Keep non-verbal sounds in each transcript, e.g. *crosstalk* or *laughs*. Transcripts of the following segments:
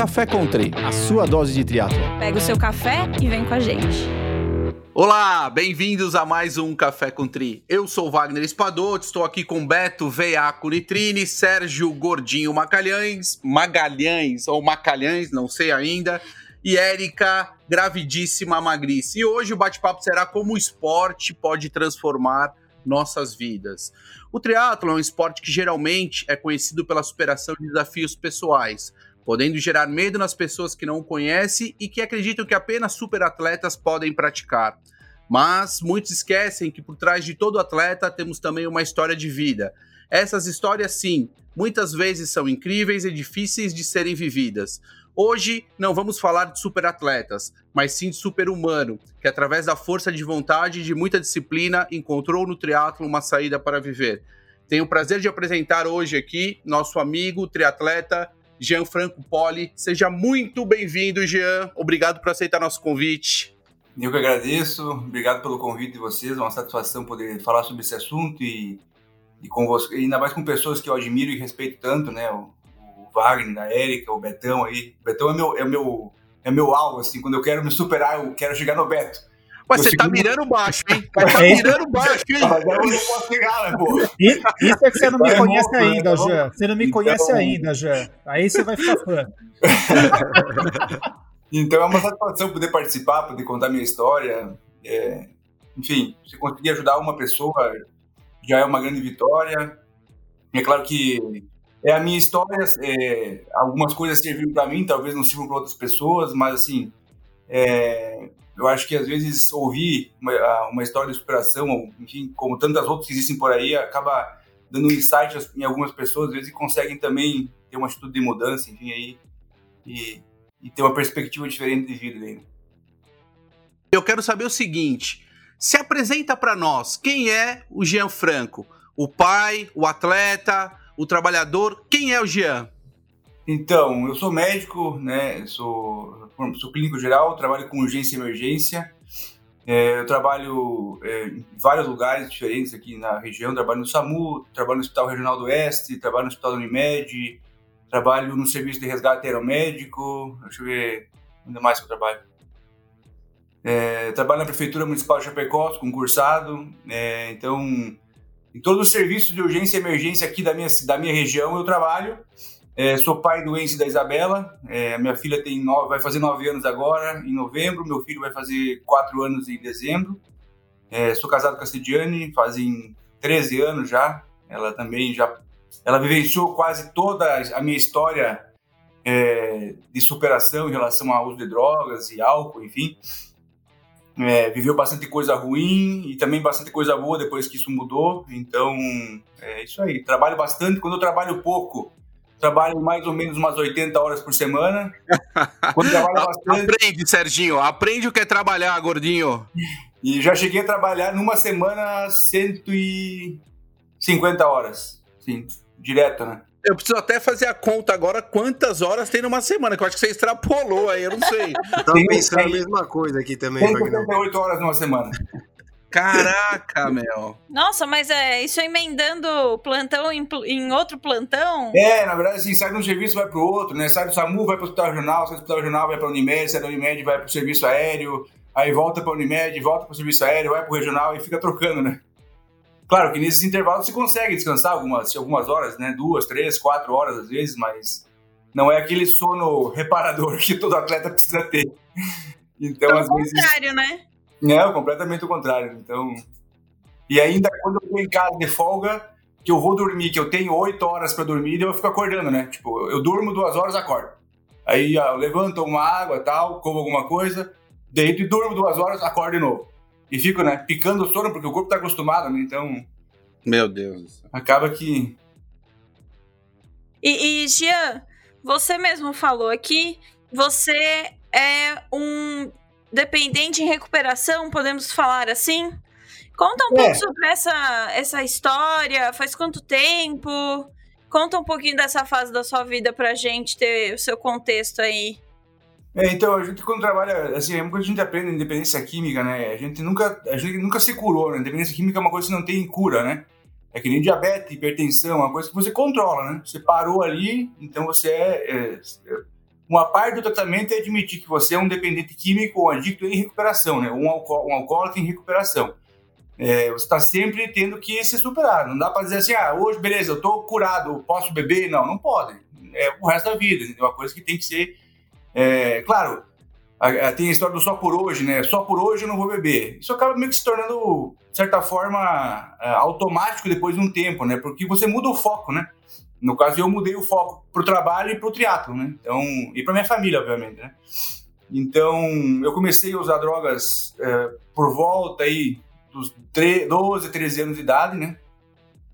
Café Country, a sua dose de triatlo. Pega o seu café e vem com a gente. Olá, bem-vindos a mais um Café com Tri. Eu sou Wagner Espadoto, estou aqui com Beto Veiaco Nitrine, Sérgio Gordinho Magalhães, Magalhães ou Macalhães, não sei ainda, e Érica Gravidíssima Magrice. E hoje o bate-papo será como o esporte pode transformar nossas vidas. O triatlo é um esporte que geralmente é conhecido pela superação de desafios pessoais, podendo gerar medo nas pessoas que não o conhecem e que acreditam que apenas superatletas podem praticar. Mas muitos esquecem que por trás de todo atleta temos também uma história de vida. Essas histórias, sim, muitas vezes são incríveis e difíceis de serem vividas. Hoje não vamos falar de superatletas, mas sim de super-humano, que através da força de vontade e de muita disciplina encontrou no triatlo uma saída para viver. Tenho o prazer de apresentar hoje aqui nosso amigo triatleta Jean Franco Poli. Seja muito bem-vindo, Jean. Obrigado por aceitar nosso convite. Eu que agradeço, obrigado pelo convite de vocês, é uma satisfação poder falar sobre esse assunto e, e com você, ainda mais com pessoas que eu admiro e respeito tanto, né? O, o Wagner, a Érica, o Betão aí. O Betão é meu, é meu, é meu alvo, assim, quando eu quero me superar, eu quero chegar no Beto. Mas você tá mirando baixo, hein? *laughs* Tá é mirando baixo, hein? Mas eu não posso pegar, né, pô? Isso é que você não me conhece ainda, Jean. Você não me conhece então- ainda, Jean. Aí você vai ficar fã. *laughs* então é uma satisfação poder participar, poder contar minha história. É... Enfim, se conseguir ajudar uma pessoa já é uma grande vitória. É claro que é a minha história, é... algumas coisas serviram para mim, talvez não sirvam para outras pessoas, mas assim, é, eu acho que às vezes ouvir uma, uma história de superação, enfim, como tantas outras que existem por aí, acaba dando um insight em algumas pessoas, às vezes conseguem também ter uma atitude de mudança, enfim, aí, e, e ter uma perspectiva diferente de vida. Aí. Eu quero saber o seguinte, se apresenta para nós, quem é o Jean Franco? O pai, o atleta, o trabalhador, quem é o Jean? Então, eu sou médico, né? Sou, sou clínico geral, trabalho com urgência e emergência. É, eu trabalho é, em vários lugares diferentes aqui na região. Trabalho no SAMU, trabalho no Hospital Regional do Oeste, trabalho no Hospital da Unimed, trabalho no Serviço de Resgate Aeromédico. Deixa eu ver ainda mais que eu trabalho. É, trabalho na Prefeitura Municipal de Chapecó, concursado. É, então, em todos os serviços de urgência e emergência aqui da minha, da minha região eu trabalho. É, sou pai do Enzo e da Isabela. É, minha filha tem nove, vai fazer nove anos agora, em novembro. Meu filho vai fazer quatro anos em dezembro. É, sou casado com a Cidiane, fazem 13 anos já. Ela também já... Ela vivenciou quase toda a minha história é, de superação em relação ao uso de drogas e álcool, enfim. É, viveu bastante coisa ruim e também bastante coisa boa depois que isso mudou. Então, é isso aí. Trabalho bastante. Quando eu trabalho pouco, trabalho mais ou menos umas 80 horas por semana. Quando *laughs* bastante... Aprende, Serginho, aprende o que é trabalhar, gordinho. E já cheguei a trabalhar numa semana 150 horas, sim, direto, né? Eu preciso até fazer a conta agora quantas horas tem numa semana, que eu acho que você extrapolou aí, eu não sei. Eu tava pensando a mesma coisa aqui também. 158 horas numa semana. Caraca, *laughs* meu. Nossa, mas é isso emendando plantão em, em, outro plantão? É, na verdade, assim, sai de um serviço vai pro outro, né? Sai do SAMU, vai pro hospital regional, sai do hospital regional, vai pra Unimed, sai da Unimed, vai pro serviço aéreo, aí volta pra Unimed, volta pro serviço aéreo, vai pro regional e fica trocando, né? Claro que nesses intervalos você consegue descansar algumas, algumas horas, né? Duas, três, quatro horas às vezes, mas não é aquele sono reparador *laughs* que todo atleta precisa ter. Então, às vezes. contrário, né? Não, completamente o contrário. Então. E ainda quando eu tô em casa de folga, que eu vou dormir, que eu tenho oito horas para dormir, eu fico acordando, né? Tipo, eu durmo duas horas, acordo. Aí eu levanto, uma água tal, como alguma coisa, deito e durmo duas horas, acordo de novo. E fico, né, picando o sono, porque o corpo tá acostumado, né? Então. Meu Deus. Acaba que. E, e Jean, você mesmo falou aqui, você é um dependente em recuperação, podemos falar assim? Conta um é. pouco sobre essa, essa história, faz quanto tempo? Conta um pouquinho dessa fase da sua vida pra gente ter o seu contexto aí. É, então, a gente quando trabalha, assim, é uma coisa que a gente aprende independência química, né? A gente nunca, a gente nunca se curou, né? Independência química é uma coisa que não tem cura, né? É que nem diabetes, hipertensão, uma coisa que você controla, né? Você parou ali, então você é, é uma parte do tratamento é admitir que você é um dependente químico ou adicto em recuperação, né? Um, um alcoólatra em recuperação. É, você está sempre tendo que se superar. Não dá para dizer assim, ah, hoje, beleza, eu estou curado, posso beber? Não, não pode. É o resto da vida. É uma coisa que tem que ser. É, claro, tem a história do só por hoje, né? Só por hoje eu não vou beber. Isso acaba meio que se tornando, de certa forma, é, automático depois de um tempo, né? Porque você muda o foco, né? No caso, eu mudei o foco pro trabalho e pro triatlo, né? Então, e pra minha família, obviamente, né? Então, eu comecei a usar drogas é, por volta aí dos 12, 13 anos de idade, né?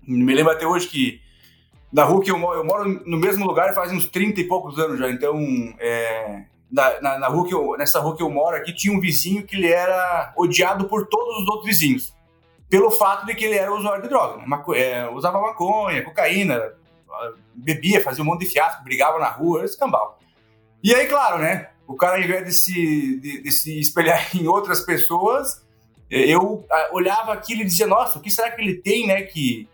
Me lembro até hoje que na rua que eu moro, eu moro no mesmo lugar faz uns 30 e poucos anos já, então é, na, na, na, rua que eu, nessa rua que eu moro aqui tinha um vizinho que ele era odiado por todos os outros vizinhos, pelo fato de que ele era usuário de droga, né? Maco, é, usava maconha, cocaína, bebia, fazia um monte de fiasco, brigava na rua, esse cambal. E aí, claro, né, o cara ao invés de se, de, de se espelhar *laughs* em outras pessoas, eu olhava aquilo e dizia, nossa, o que será que ele tem, né, que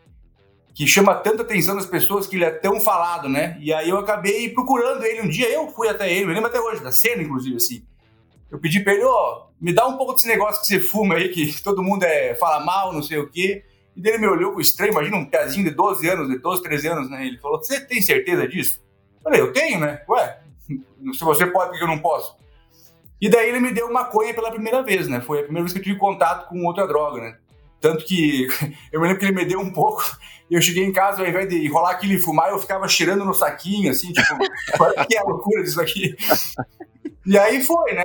que chama tanta atenção das pessoas que ele é tão falado, né? E aí eu acabei procurando ele um dia, eu fui até ele, me lembro até hoje, da cena, inclusive, assim. Eu pedi pra ele, ó, oh, me dá um pouco desse negócio que você fuma aí, que *laughs* todo mundo é, fala mal, não sei o quê. E dele me olhou com estranho, imagina um pezinho de 12 anos, de 12, 13 anos, né? Ele falou, você tem certeza disso? Eu falei, eu tenho, né? Ué, *laughs* se você pode, por que eu não posso? E daí ele me deu maconha pela primeira vez, né? Foi a primeira vez que eu tive contato com outra droga, né? Tanto que *laughs* eu me lembro que ele me deu um pouco, *laughs* eu cheguei em casa, ao invés de enrolar aquilo e fumar, eu ficava cheirando no saquinho, assim, tipo, que é a loucura disso aqui. E aí foi, né?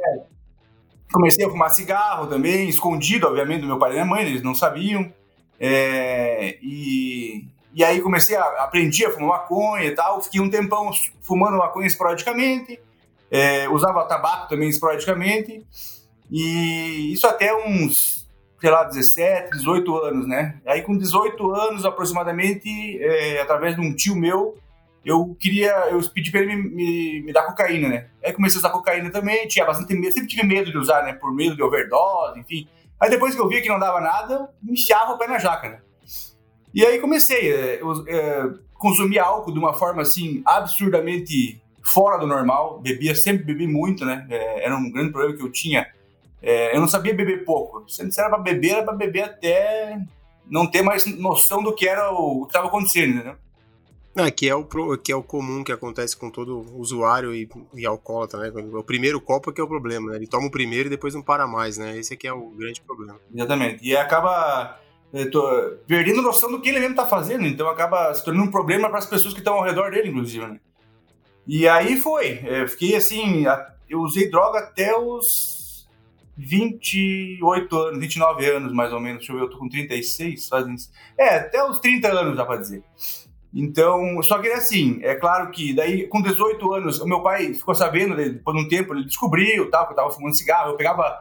Comecei a fumar cigarro também, escondido, obviamente, do meu pai e da minha mãe, eles não sabiam. É, e, e aí comecei a aprendi a fumar maconha e tal, fiquei um tempão fumando maconha esporadicamente, é, usava tabaco também esporadicamente, e isso até uns sei lá, 17, 18 anos, né? Aí com 18 anos aproximadamente, é, através de um tio meu, eu queria, eu pedi pra ele me, me, me, dar cocaína, né? Aí comecei a usar cocaína também, tinha bastante medo, sempre tive medo de usar, né? Por medo de overdose, enfim. Aí depois que eu via que não dava nada, enfiava o pé na jaca, né? E aí comecei, é, eu, é, consumir álcool de uma forma assim, absurdamente fora do normal, bebia, sempre bebi muito, né? É, era um grande problema que eu tinha eu não sabia beber pouco. Se era para beber, era para beber até não ter mais noção do que era o, o que estava acontecendo, entendeu? É, que, é o, que é o comum que acontece com todo usuário e, e alcoólatra, né? O primeiro copo é que é o problema, né? Ele toma o primeiro e depois não para mais, né? Esse aqui é o grande problema. Exatamente. E acaba é, tô, perdendo noção do que ele mesmo está fazendo, então acaba se tornando um problema para as pessoas que estão ao redor dele, inclusive, né? E aí foi. Eu é, fiquei assim, eu usei droga até os 28 anos, 29 anos mais ou menos, deixa eu ver, eu tô com 36, fazem. É, até os 30 anos dá pra dizer. Então, só que é assim, é claro que daí com 18 anos, o meu pai ficou sabendo, de um tempo, ele descobriu tal, que eu tava fumando cigarro, eu pegava.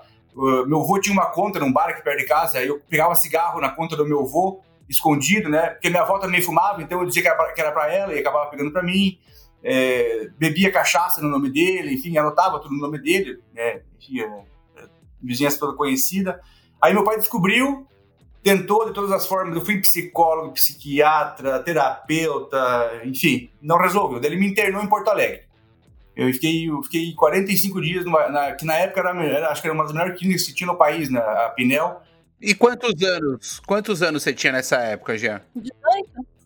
Meu avô tinha uma conta num bar aqui perto de casa, aí eu pegava cigarro na conta do meu avô, escondido, né? Porque minha avó também fumava, então eu dizia que era pra ela e acabava pegando pra mim. É, bebia cachaça no nome dele, enfim, anotava tudo no nome dele, né? Enfim, é, vizinhança toda conhecida. Aí meu pai descobriu, tentou de todas as formas, eu fui psicólogo, psiquiatra, terapeuta, enfim, não resolveu. Daí ele me internou em Porto Alegre. Eu fiquei, eu fiquei 45 dias, numa, na, que na época era, era, acho que era uma das melhores clínicas que tinha no país, né, a Pinel. E quantos anos? Quantos anos você tinha nessa época? 18.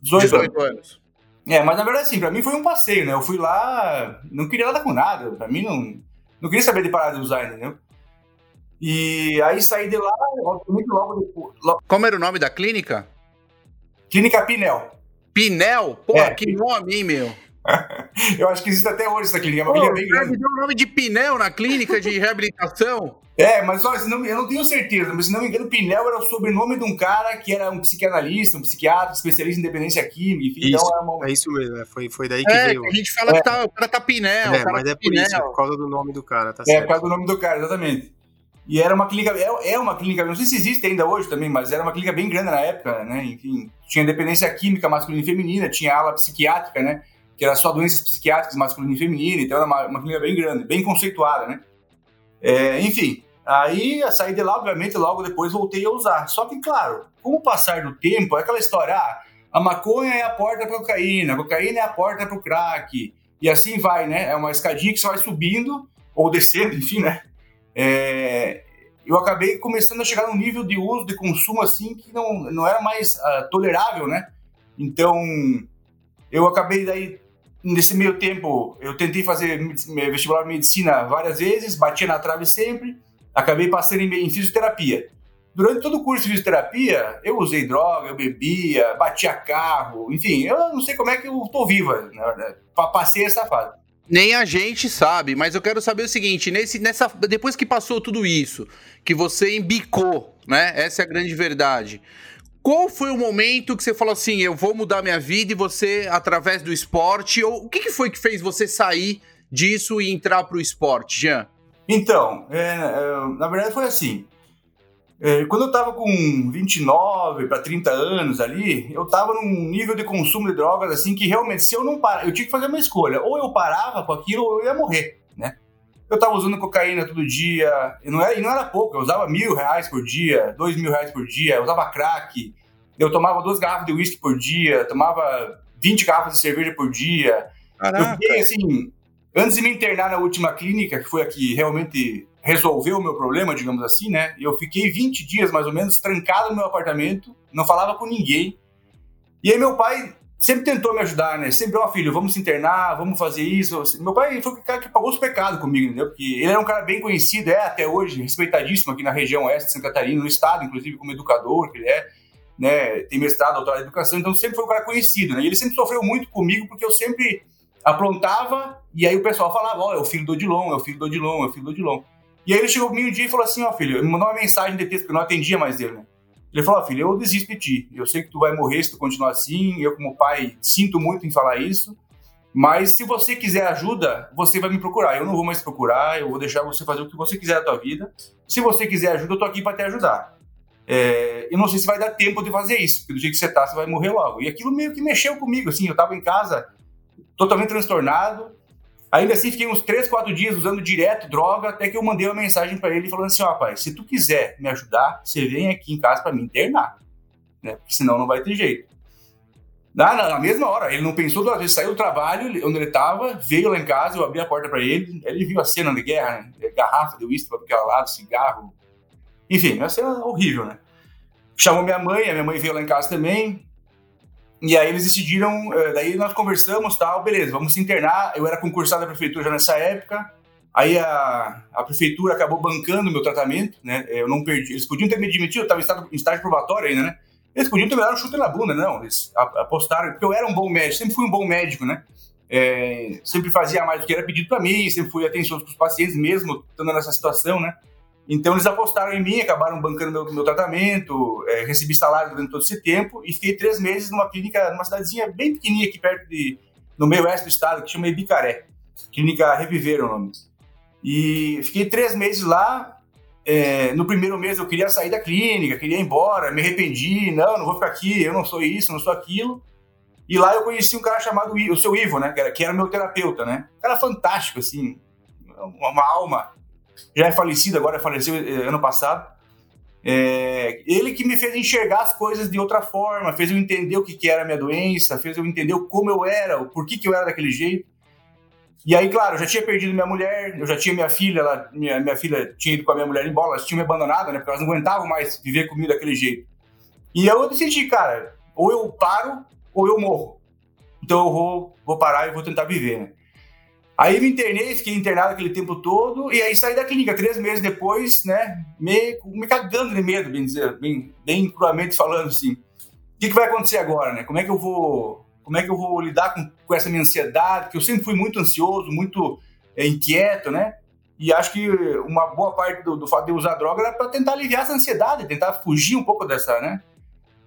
18, 18 anos. É, mas na verdade, assim, pra mim foi um passeio, né? Eu fui lá, não queria nada com nada, pra mim não. Não queria saber de parar de usar, entendeu? E aí saí de lá, obviamente, logo depois. Logo... Como era o nome da clínica? Clínica Pinel. Pinel? Pô, é. que nome, hein, meu? *laughs* eu acho que existe até hoje essa clínica. É clínica bem grande. deu o nome de Pinel na clínica de reabilitação. *laughs* É, mas olha, não, eu não tenho certeza, mas se não me engano, Pinel era o sobrenome de um cara que era um psicanalista, um psiquiatra, especialista em dependência química, enfim. Então isso, então uma... É isso mesmo, é, foi, foi daí que é, veio. A gente fala é. que tá, o cara tá Pinel. É, mas tá é por Pinel. isso, é por causa do nome do cara, tá certo. É, por causa do nome do cara, exatamente. E era uma clínica, é, é uma clínica, não sei se existe ainda hoje também, mas era uma clínica bem grande na época, né? Enfim, tinha dependência química masculina e feminina, tinha ala psiquiátrica, né? Que era só doenças psiquiátricas masculina e feminina, então era uma, uma clínica bem grande, bem conceituada, né? É, enfim, aí saí de lá, obviamente, logo depois voltei a usar. Só que, claro, com o passar do tempo, é aquela história, ah, a maconha é a porta para cocaína, a cocaína é a porta para o crack, E assim vai, né? É uma escadinha que você vai subindo ou descendo, *laughs* enfim, né? É, eu acabei começando a chegar num nível de uso, de consumo, assim, que não, não era mais uh, tolerável, né? Então, eu acabei daí, nesse meio tempo, eu tentei fazer vestibular de medicina várias vezes, batia na trave sempre, acabei passando em, em fisioterapia. Durante todo o curso de fisioterapia, eu usei droga, eu bebia, batia carro, enfim, eu não sei como é que eu tô viva, né? Passei essa fase. Nem a gente sabe, mas eu quero saber o seguinte: nesse, nessa, depois que passou tudo isso, que você embicou, né? Essa é a grande verdade. Qual foi o momento que você falou assim, eu vou mudar minha vida e você, através do esporte, ou o que, que foi que fez você sair disso e entrar para o esporte, Jean? Então, é, é, na verdade foi assim. É, quando eu estava com 29 para 30 anos ali, eu estava num nível de consumo de drogas assim que realmente, se eu não parar, eu tinha que fazer uma escolha. Ou eu parava com aquilo ou eu ia morrer, né? Eu estava usando cocaína todo dia, e não, era, e não era pouco, eu usava mil reais por dia, dois mil reais por dia, eu usava crack, eu tomava duas garrafas de uísque por dia, tomava 20 garrafas de cerveja por dia. Caraca. Eu fiquei assim, antes de me internar na última clínica, que foi a que realmente resolveu o meu problema, digamos assim, né? Eu fiquei 20 dias mais ou menos trancado no meu apartamento, não falava com ninguém. E aí meu pai sempre tentou me ajudar, né? Sempre, ó, oh, filho, vamos se internar, vamos fazer isso. Meu pai foi o cara que pagou os pecados comigo, entendeu? Porque ele era um cara bem conhecido, é até hoje, respeitadíssimo aqui na região oeste de Santa Catarina, no estado, inclusive como educador, que ele é, né? Tem mestrado, doutorado em educação, então sempre foi um cara conhecido, né? E ele sempre sofreu muito comigo porque eu sempre aprontava e aí o pessoal falava, ó, oh, é o filho do Odilon, é o filho do Odilon, é o filho do Odilon. E aí ele chegou comigo um dia e falou assim, ó, oh, filho, ele me mandou uma mensagem de texto, porque eu não atendia mais dele, né? Ele falou, oh, filho, eu desisto de ti. Eu sei que tu vai morrer se tu continuar assim. Eu, como pai, sinto muito em falar isso. Mas se você quiser ajuda, você vai me procurar. Eu não vou mais procurar, eu vou deixar você fazer o que você quiser da tua vida. Se você quiser ajuda, eu tô aqui para te ajudar. É, eu não sei se vai dar tempo de fazer isso, porque do jeito que você tá, você vai morrer logo. E aquilo meio que mexeu comigo, assim, eu tava em casa totalmente transtornado, Ainda assim, fiquei uns 3, 4 dias usando direto droga, até que eu mandei uma mensagem para ele falando assim: ó, se tu quiser me ajudar, você vem aqui em casa para me internar, né? Porque senão não vai ter jeito. Na, na, mesma hora, ele não pensou duas vezes, saiu do trabalho, onde ele estava, veio lá em casa, eu abri a porta para ele, ele viu a cena de guerra, né? Garrafa de uísque para aquele lado, cigarro. Enfim, uma cena horrível, né? Chamou minha mãe, a minha mãe veio lá em casa também, e aí eles decidiram, eh, daí nós conversamos, tal, beleza, vamos se internar. Eu era concursado da prefeitura já nessa época. Aí a, a prefeitura acabou bancando o meu tratamento, né? Eu não perdi. Eles podiam ter me demitido, eu estava em estágio, em estágio probatório ainda, né? Eles podiam ter me dado um chute na bunda, não. Eles apostaram, porque eu era um bom médico, sempre fui um bom médico, né? É, sempre fazia mais do que era pedido para mim, sempre fui atencioso com os pacientes, mesmo estando nessa situação, né? Então eles apostaram em mim, acabaram bancando meu, meu tratamento, é, recebi salário durante todo esse tempo e fiquei três meses numa clínica, numa cidadezinha bem pequenininha aqui perto de, no meio oeste do estado, que chama Ibicaré. Clínica Reviver é o nome. E fiquei três meses lá. É, no primeiro mês eu queria sair da clínica, queria ir embora, me arrependi, não, não vou ficar aqui, eu não sou isso, não sou aquilo. E lá eu conheci um cara chamado o seu Ivo, né, que era, que era meu terapeuta, né? Um cara fantástico, assim, uma alma já é falecido, agora faleceu eh, ano passado. É, ele que me fez enxergar as coisas de outra forma, fez eu entender o que, que era a minha doença, fez eu entender como eu era, o porquê que eu era daquele jeito. E aí, claro, eu já tinha perdido minha mulher, eu já tinha minha filha, ela, minha, minha filha tinha ido com a minha mulher embora, elas tinham me abandonado, né? Porque elas não aguentavam mais viver comigo daquele jeito. E eu decidi, cara, ou eu paro ou eu morro. Então eu vou, vou parar e vou tentar viver, né? Aí me internei, fiquei internado aquele tempo todo, e aí saí da clínica três meses depois, né, me, me cagando de medo, bem dizer, bem, bem cruamente falando assim. O que, que vai acontecer agora, né? Como é que eu vou, como é que eu vou lidar com, com essa minha ansiedade? Que eu sempre fui muito ansioso, muito é, inquieto, né? E acho que uma boa parte do, do fato de usar droga era para tentar aliviar essa ansiedade, tentar fugir um pouco dessa, né?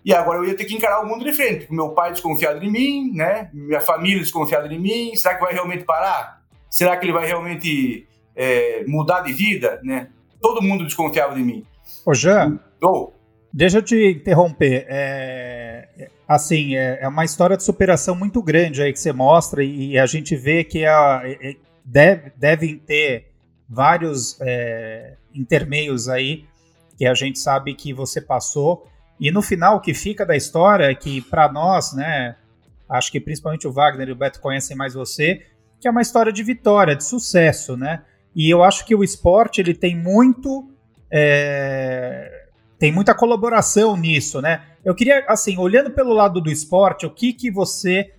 E agora eu ia ter que encarar o mundo de frente, meu pai desconfiado de mim, né? Minha família desconfiada de mim. Será que vai realmente parar? Será que ele vai realmente é, mudar de vida, né? Todo mundo desconfiava de mim. Ô, Jean, oh. deixa eu te interromper. É, assim, é, é, uma história de superação muito grande aí que você mostra e, a gente vê que a, deve, devem ter vários é, intermeios aí que a gente sabe que você passou. E no final, o que fica da história é que, para nós, né, acho que principalmente o Wagner e o Beto conhecem mais você, que é uma história de vitória, de sucesso, né? E eu acho que o esporte ele tem muito é, tem muita colaboração nisso, né? Eu queria, assim, olhando pelo lado do esporte, o que que você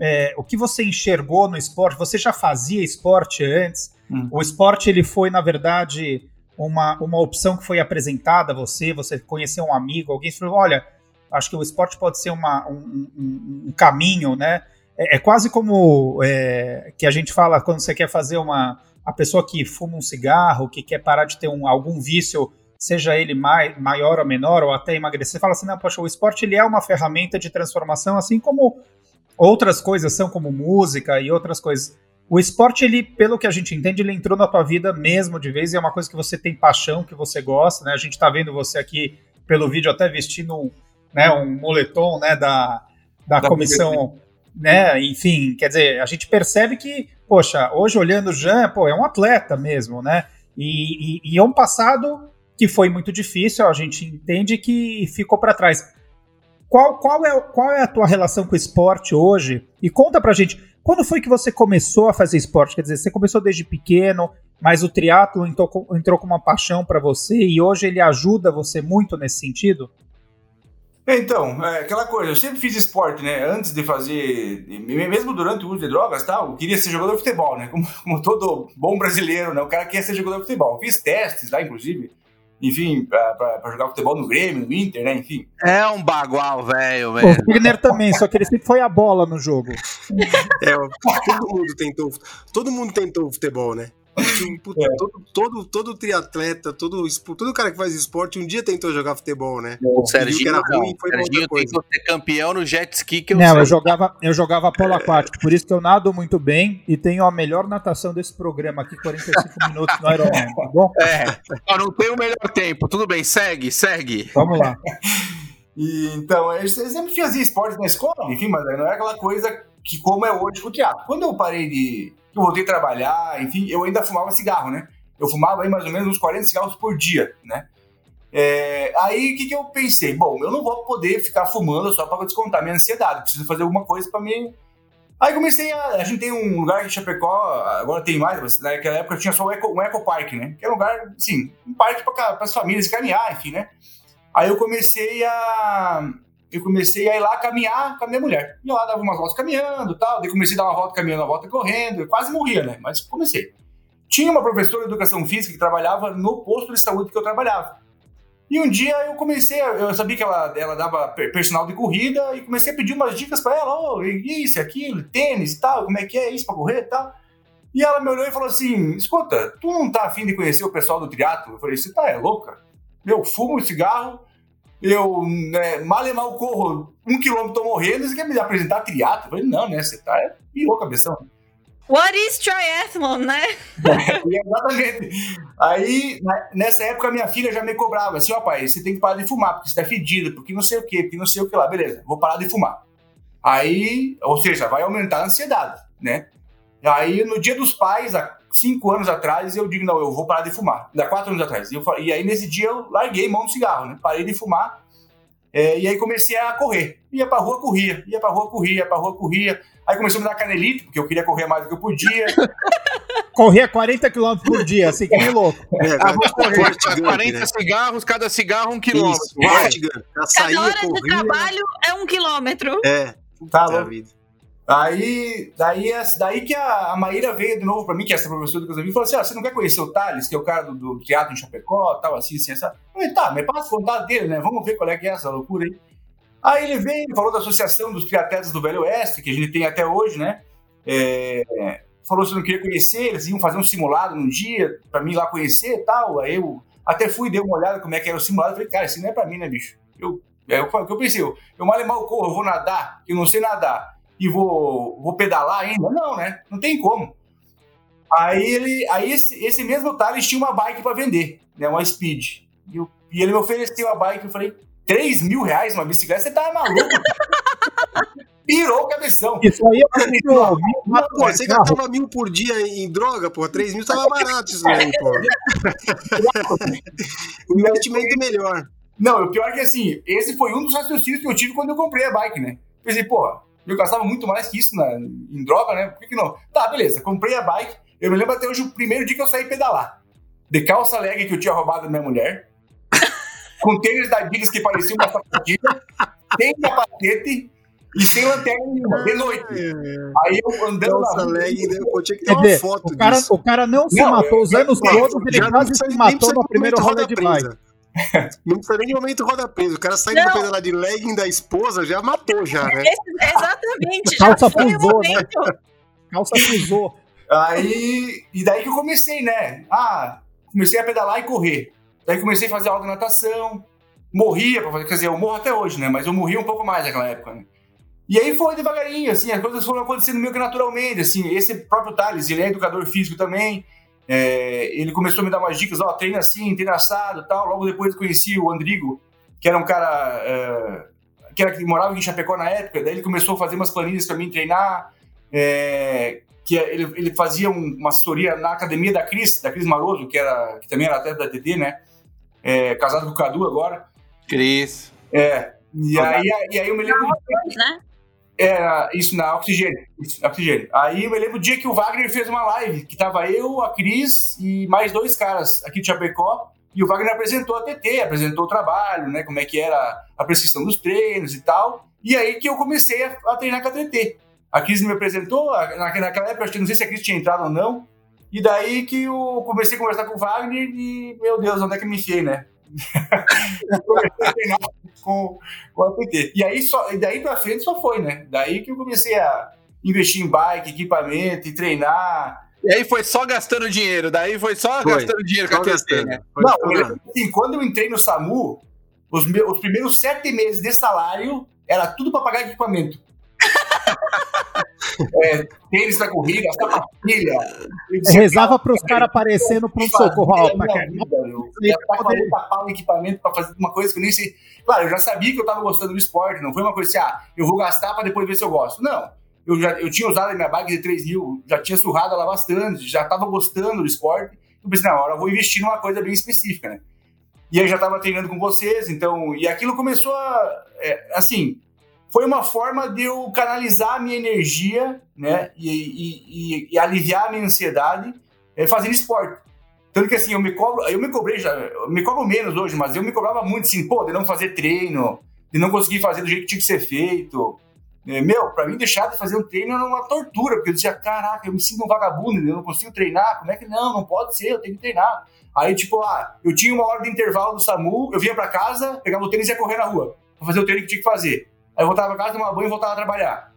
é, o que você enxergou no esporte? Você já fazia esporte antes? Hum. O esporte ele foi, na verdade, uma, uma opção que foi apresentada a você? Você conheceu um amigo, alguém falou, olha, acho que o esporte pode ser uma, um, um, um caminho, né? É, é quase como é, que a gente fala quando você quer fazer uma a pessoa que fuma um cigarro, que quer parar de ter um, algum vício, seja ele mai, maior ou menor, ou até emagrecer, fala assim, não, poxa, o esporte ele é uma ferramenta de transformação, assim como outras coisas são, como música e outras coisas. O esporte, ele, pelo que a gente entende, ele entrou na tua vida mesmo de vez, e é uma coisa que você tem paixão, que você gosta, né? A gente tá vendo você aqui pelo vídeo até vestindo né, um moletom, né, da, da, da comissão, né, enfim, quer dizer, a gente percebe que poxa, hoje olhando o Jean, pô, é um atleta mesmo, né? E, e, e é um passado que foi muito difícil, a gente entende que ficou para trás. Qual, qual, é, qual é a tua relação com o esporte hoje? E conta pra gente, quando foi que você começou a fazer esporte? Quer dizer, você começou desde pequeno, mas o triatlo entrou, entrou com uma paixão para você e hoje ele ajuda você muito nesse sentido? Então, é aquela coisa, eu sempre fiz esporte, né? Antes de fazer, mesmo durante o uso de drogas tal, eu queria ser jogador de futebol, né? Como, como todo bom brasileiro, né? O cara quer ser jogador de futebol. fiz testes lá, inclusive, enfim, pra, jogar futebol no Grêmio, no Inter, né? Enfim. É um bagual, velho, velho. O Wagner também, só que ele sempre foi a bola no jogo. É, todo mundo tentou, todo mundo tentou futebol, né? Puta, é. todo, todo, todo triatleta, todo, todo cara que faz esporte um dia tentou jogar futebol, né? O Serginho, era ruim, foi Serginho tentou ser campeão no jet ski que eu Não, sei. eu jogava, eu jogava polo aquático, por isso que eu nado muito bem e tenho a melhor natação desse programa aqui, 45 *laughs* minutos no Ironman, tá bom? É, eu não tenho o melhor tempo, tudo bem, segue, segue. Vamos lá. *laughs* E, então, eu sempre fazia esporte na escola, enfim, mas não é aquela coisa que como é hoje o teatro. Quando eu parei de. Eu voltei a trabalhar, enfim, eu ainda fumava cigarro, né? Eu fumava aí mais ou menos uns 40 cigarros por dia, né? É, aí o que, que eu pensei? Bom, eu não vou poder ficar fumando só para descontar minha ansiedade, preciso fazer alguma coisa para mim. Aí comecei a. A gente tem um lugar em Chapecó, agora tem mais, mas naquela época tinha só um eco, um eco parque, né? Que era um lugar, assim, um parque para as famílias caminhar, enfim, né? Aí eu comecei a eu comecei a ir lá caminhar com a minha mulher. E lá dava umas voltas caminhando tal. Daí comecei a dar uma volta caminhando, uma volta correndo. Eu quase morria, né? Mas comecei. Tinha uma professora de educação física que trabalhava no posto de saúde que eu trabalhava. E um dia eu comecei, a, eu sabia que ela, ela dava personal de corrida e comecei a pedir umas dicas para ela, oh, isso, aquilo, tênis e tal, como é que é isso para correr e tal. E ela me olhou e falou assim: escuta, tu não tá afim de conhecer o pessoal do triatlo? Eu falei, você tá é louca? Meu, fumo cigarro, eu né, mal e mal corro um quilômetro tô morrendo, você quer me apresentar triatlo? Eu falei, não, né? Você tá é, pirou cabeção. What is triathlon, né? *laughs* É, exatamente. Aí, nessa época, minha filha já me cobrava assim, ó, pai, você tem que parar de fumar, porque você tá fedido, porque não sei o quê, porque não sei o que lá. Beleza, vou parar de fumar. Aí, ou seja, vai aumentar a ansiedade, né? Aí, no dia dos pais, há cinco anos atrás, eu digo, não, eu vou parar de fumar. Há quatro anos atrás. E, eu, e aí, nesse dia, eu larguei mão do cigarro, né? Parei de fumar. É, e aí comecei a correr. Ia pra rua, corria. Ia pra rua, corria. Ia pra rua, corria. Aí começou a me dar canelite, porque eu queria correr mais do que eu podia. *laughs* Corria 40 km por dia, assim que nem louco. É, ah, vou correr 40 né? cigarros, cada cigarro um quilômetro. Cada hora corria. de trabalho é um quilômetro. É, tá louco. Aí, daí, daí que a, a Maíra veio de novo pra mim, que é essa professora do casamento, e falou assim: ah, você não quer conhecer o Thales, que é o cara do, do teatro em Chapecó, tal, assim, assim, essa. Eu falei, tá, mas passa o contato dele, né? Vamos ver qual é que é essa loucura aí. Aí ele veio, falou da Associação dos Triatletas do Velho Oeste, que a gente tem até hoje, né? É, falou se eu não queria conhecer, eles iam fazer um simulado num dia pra mim lá conhecer e tal. Aí eu até fui, dei uma olhada como é que era o simulado, falei, cara, isso não é pra mim, né, bicho? Eu, é, eu, eu pensei, eu, eu mal e mal corro, eu vou nadar, eu não sei nadar e vou, vou pedalar ainda? Não, né? Não tem como. Aí ele, aí esse, esse mesmo Thales tinha uma bike para vender, né? Uma Speed. E, eu, e, ele me ofereceu a bike, eu falei, 3 mil reais uma bicicleta? Você tá maluco? *laughs* Pirou o cabeção. Isso aí é mil. Mas, pô, você gastava mil por dia em droga, pô. 3 mil tava barato isso aí, pô. o *laughs* investimento melhor. Não, o pior é que assim, esse foi um dos raciocínios que eu tive quando eu comprei a bike, né? Pensei, pô, Eu gastava muito mais que isso na, em droga, né? Por que, que não? Tá, beleza, comprei a bike. Eu me lembro até hoje o primeiro dia que eu saí pedalar. De calça leg que eu tinha roubado da minha mulher, *laughs* com tênis da Adidas que parecia uma sapatilha, sem capacete e sem lanterna nenhuma, de noite. Aí eu andando Calça na leg, né? Pô, tinha que ter uma foto o cara, disso. o cara não se Não, matou eu- os anos eu- todos, ele quase se matou no primeiro roda de bike. *laughs* Não precisa nem de momento roda presa. O cara saindo Não. pra pedalar de legging da esposa já matou, já, né? Esse- exatamente. Calça já foi o fusou, né? momento. Calça fusou. Aí, e daí que eu comecei, né? Ah, comecei a pedalar e correr. Daí comecei a fazer aula de natação. Morria pra fazer, quer dizer, eu morro até hoje, né? Mas eu morria um pouco mais naquela época, né? E aí foi devagarinho, assim, as coisas foram acontecendo meio que naturalmente, assim. Esse próprio Thales, ele é educador físico também. É, ele começou a me dar umas dicas, ó, treina assim, treina assado e tal. Logo depois eu conheci o Andrigo, que era um cara é, que, era, que morava em Chapecó na época. Daí ele começou a fazer umas planilhas pra mim treinar. É, que ele, ele fazia um- uma assessoria na academia da Cris, da Cris Maroso, que, era, que também era atleta da TT, né? É, casado com o Cadu agora. Cris. É. E aí, e aí eu me lembro. Né? Era isso na oxigênio. Isso, oxigênio. Aí eu me lembro o dia que o Wagner fez uma live, que tava eu, a Cris e mais dois caras aqui de Chapecó. E o Wagner apresentou a TT, apresentou o trabalho, né? Como é que era a prescrição dos treinos e tal. E aí que eu comecei a, a treinar com a TT. A Cris me apresentou, naquela época, acho que não sei se a Cris tinha entrado ou não. E daí que eu comecei a conversar com o Wagner e, meu Deus, onde é que me enfiei, né? *laughs* com, com a PT. E aí só, daí pra frente só foi, né? Daí que eu comecei a investir em bike, equipamento e treinar. E aí foi só gastando dinheiro, daí foi só Foi, gastando dinheiro com a gastando. né? Foi Não, eu assim, quando eu entrei no SAMU, os, meus, os primeiros sete meses de salário era tudo pra pagar equipamento. É, tênis pra corrida, sapatilha. Rezava pros caras aparecendo pro socorro. Ó, estar com a pau equipamento pra fazer uma coisa que eu nem sei. Claro, eu já sabia que eu tava gostando do esporte, não foi uma coisa assim, ah, eu vou gastar pra depois ver se eu gosto. Não. Eu, já, eu tinha usado a minha bike de 3 mil, já tinha surrado ela bastante, já tava gostando do esporte. Eu pensei, não, agora eu vou investir numa coisa bem específica, né? E aí já tava treinando com vocês, então. E aquilo começou a. é, assim, foi uma forma de eu canalizar a minha energia, né? E, e- e- e aliviar a minha ansiedade é, fazendo esporte. Tanto que assim, eu me cobro, eu me cobrei já, eu me cobro menos hoje, mas eu me cobrava muito assim, pô, de não fazer treino, de não conseguir fazer do jeito que tinha que ser feito. É, meu, pra mim deixar de fazer um treino era uma tortura, porque eu dizia, caraca, eu me sinto um vagabundo, eu não consigo treinar, como é que não? Não pode ser, eu tenho que treinar. Aí, tipo, ah, eu tinha uma hora de intervalo do SAMU, eu vinha pra casa, pegava o tênis e ia correr na rua, pra fazer o treino que tinha que fazer. Aí eu voltava pra casa, tomava banho e voltava a trabalhar.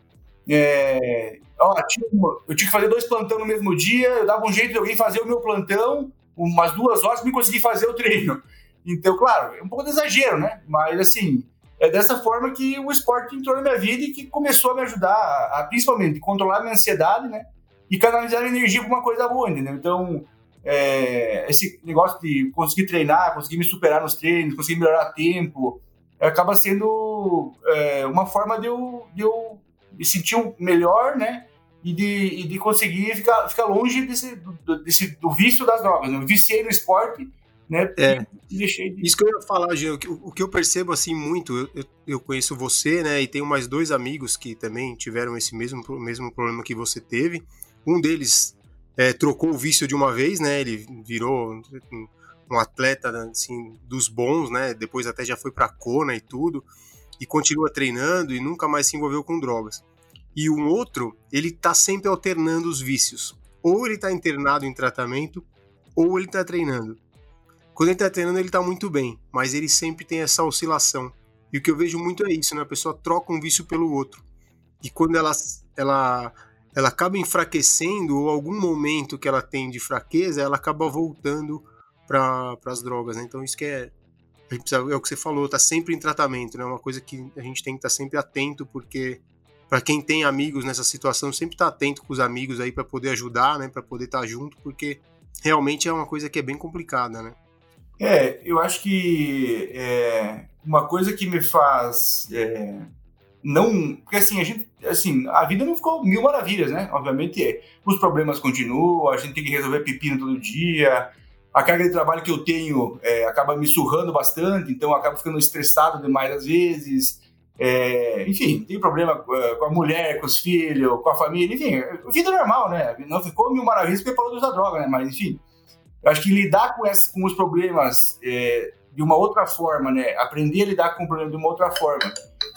É, ó, eu tinha que fazer dois plantão no mesmo dia, eu dava um jeito de alguém fazer o meu plantão, umas duas horas me conseguir fazer o treino. Então, claro, é um pouco de exagero, né? Mas, assim, é dessa forma que o esporte entrou na minha vida e que começou a me ajudar a, a, principalmente, controlar a minha ansiedade, né? E canalizar a energia pra uma coisa boa, entendeu? Então, é, esse negócio de conseguir treinar, conseguir me superar nos treinos, conseguir melhorar tempo, acaba sendo é, uma forma de eu, de eu me sentir melhor, né? E de, e de conseguir ficar, ficar longe desse do, desse, do vício das drogas. né? Eu viciei no esporte, né? É. E deixei de... Isso que eu ia falar, Gê, o que- eu percebo assim muito, eu, eu- conheço você, né, e tenho mais dois amigos que também tiveram esse mesmo, mesmo problema que você teve. Um deles é, trocou o vício de uma vez, né, ele virou um, atleta assim, dos bons, né, depois até já foi pra Kona e tudo, e continua treinando e nunca mais se envolveu com drogas. E um outro, ele tá sempre alternando os vícios. Ou ele tá internado em tratamento, ou ele tá treinando. Quando ele tá treinando, ele tá muito bem, mas ele sempre tem essa oscilação. E o que eu vejo muito é isso, né? A pessoa troca um vício pelo outro. E quando ela, ela, ela acaba enfraquecendo, ou algum momento que ela tem de fraqueza, ela acaba voltando para as drogas, né? Então isso que é, a gente precisa- é o que você falou, tá sempre em tratamento, né? Uma coisa que a gente tem que estar sempre atento, porque para quem tem amigos nessa situação, sempre tá atento com os amigos aí para poder ajudar, né? Para poder estar junto, porque realmente é uma coisa que é bem complicada, né? É, eu acho que é, uma coisa que me faz é, não, porque assim a gente, assim, a vida não ficou mil maravilhas, né? Obviamente, é. os problemas continuam, a gente tem que resolver pepino todo dia, a carga de trabalho que eu tenho é, acaba me surrando bastante, então eu acabo ficando estressado demais às vezes. É, enfim, tem problema com a mulher, com os filhos, com a família, enfim, vida normal, né? Não ficou mil maravilhas porque de usar droga, né? Mas, enfim, eu acho que lidar com, essa, com os problemas é, de uma outra forma, né? Aprender a lidar com o problema de uma outra forma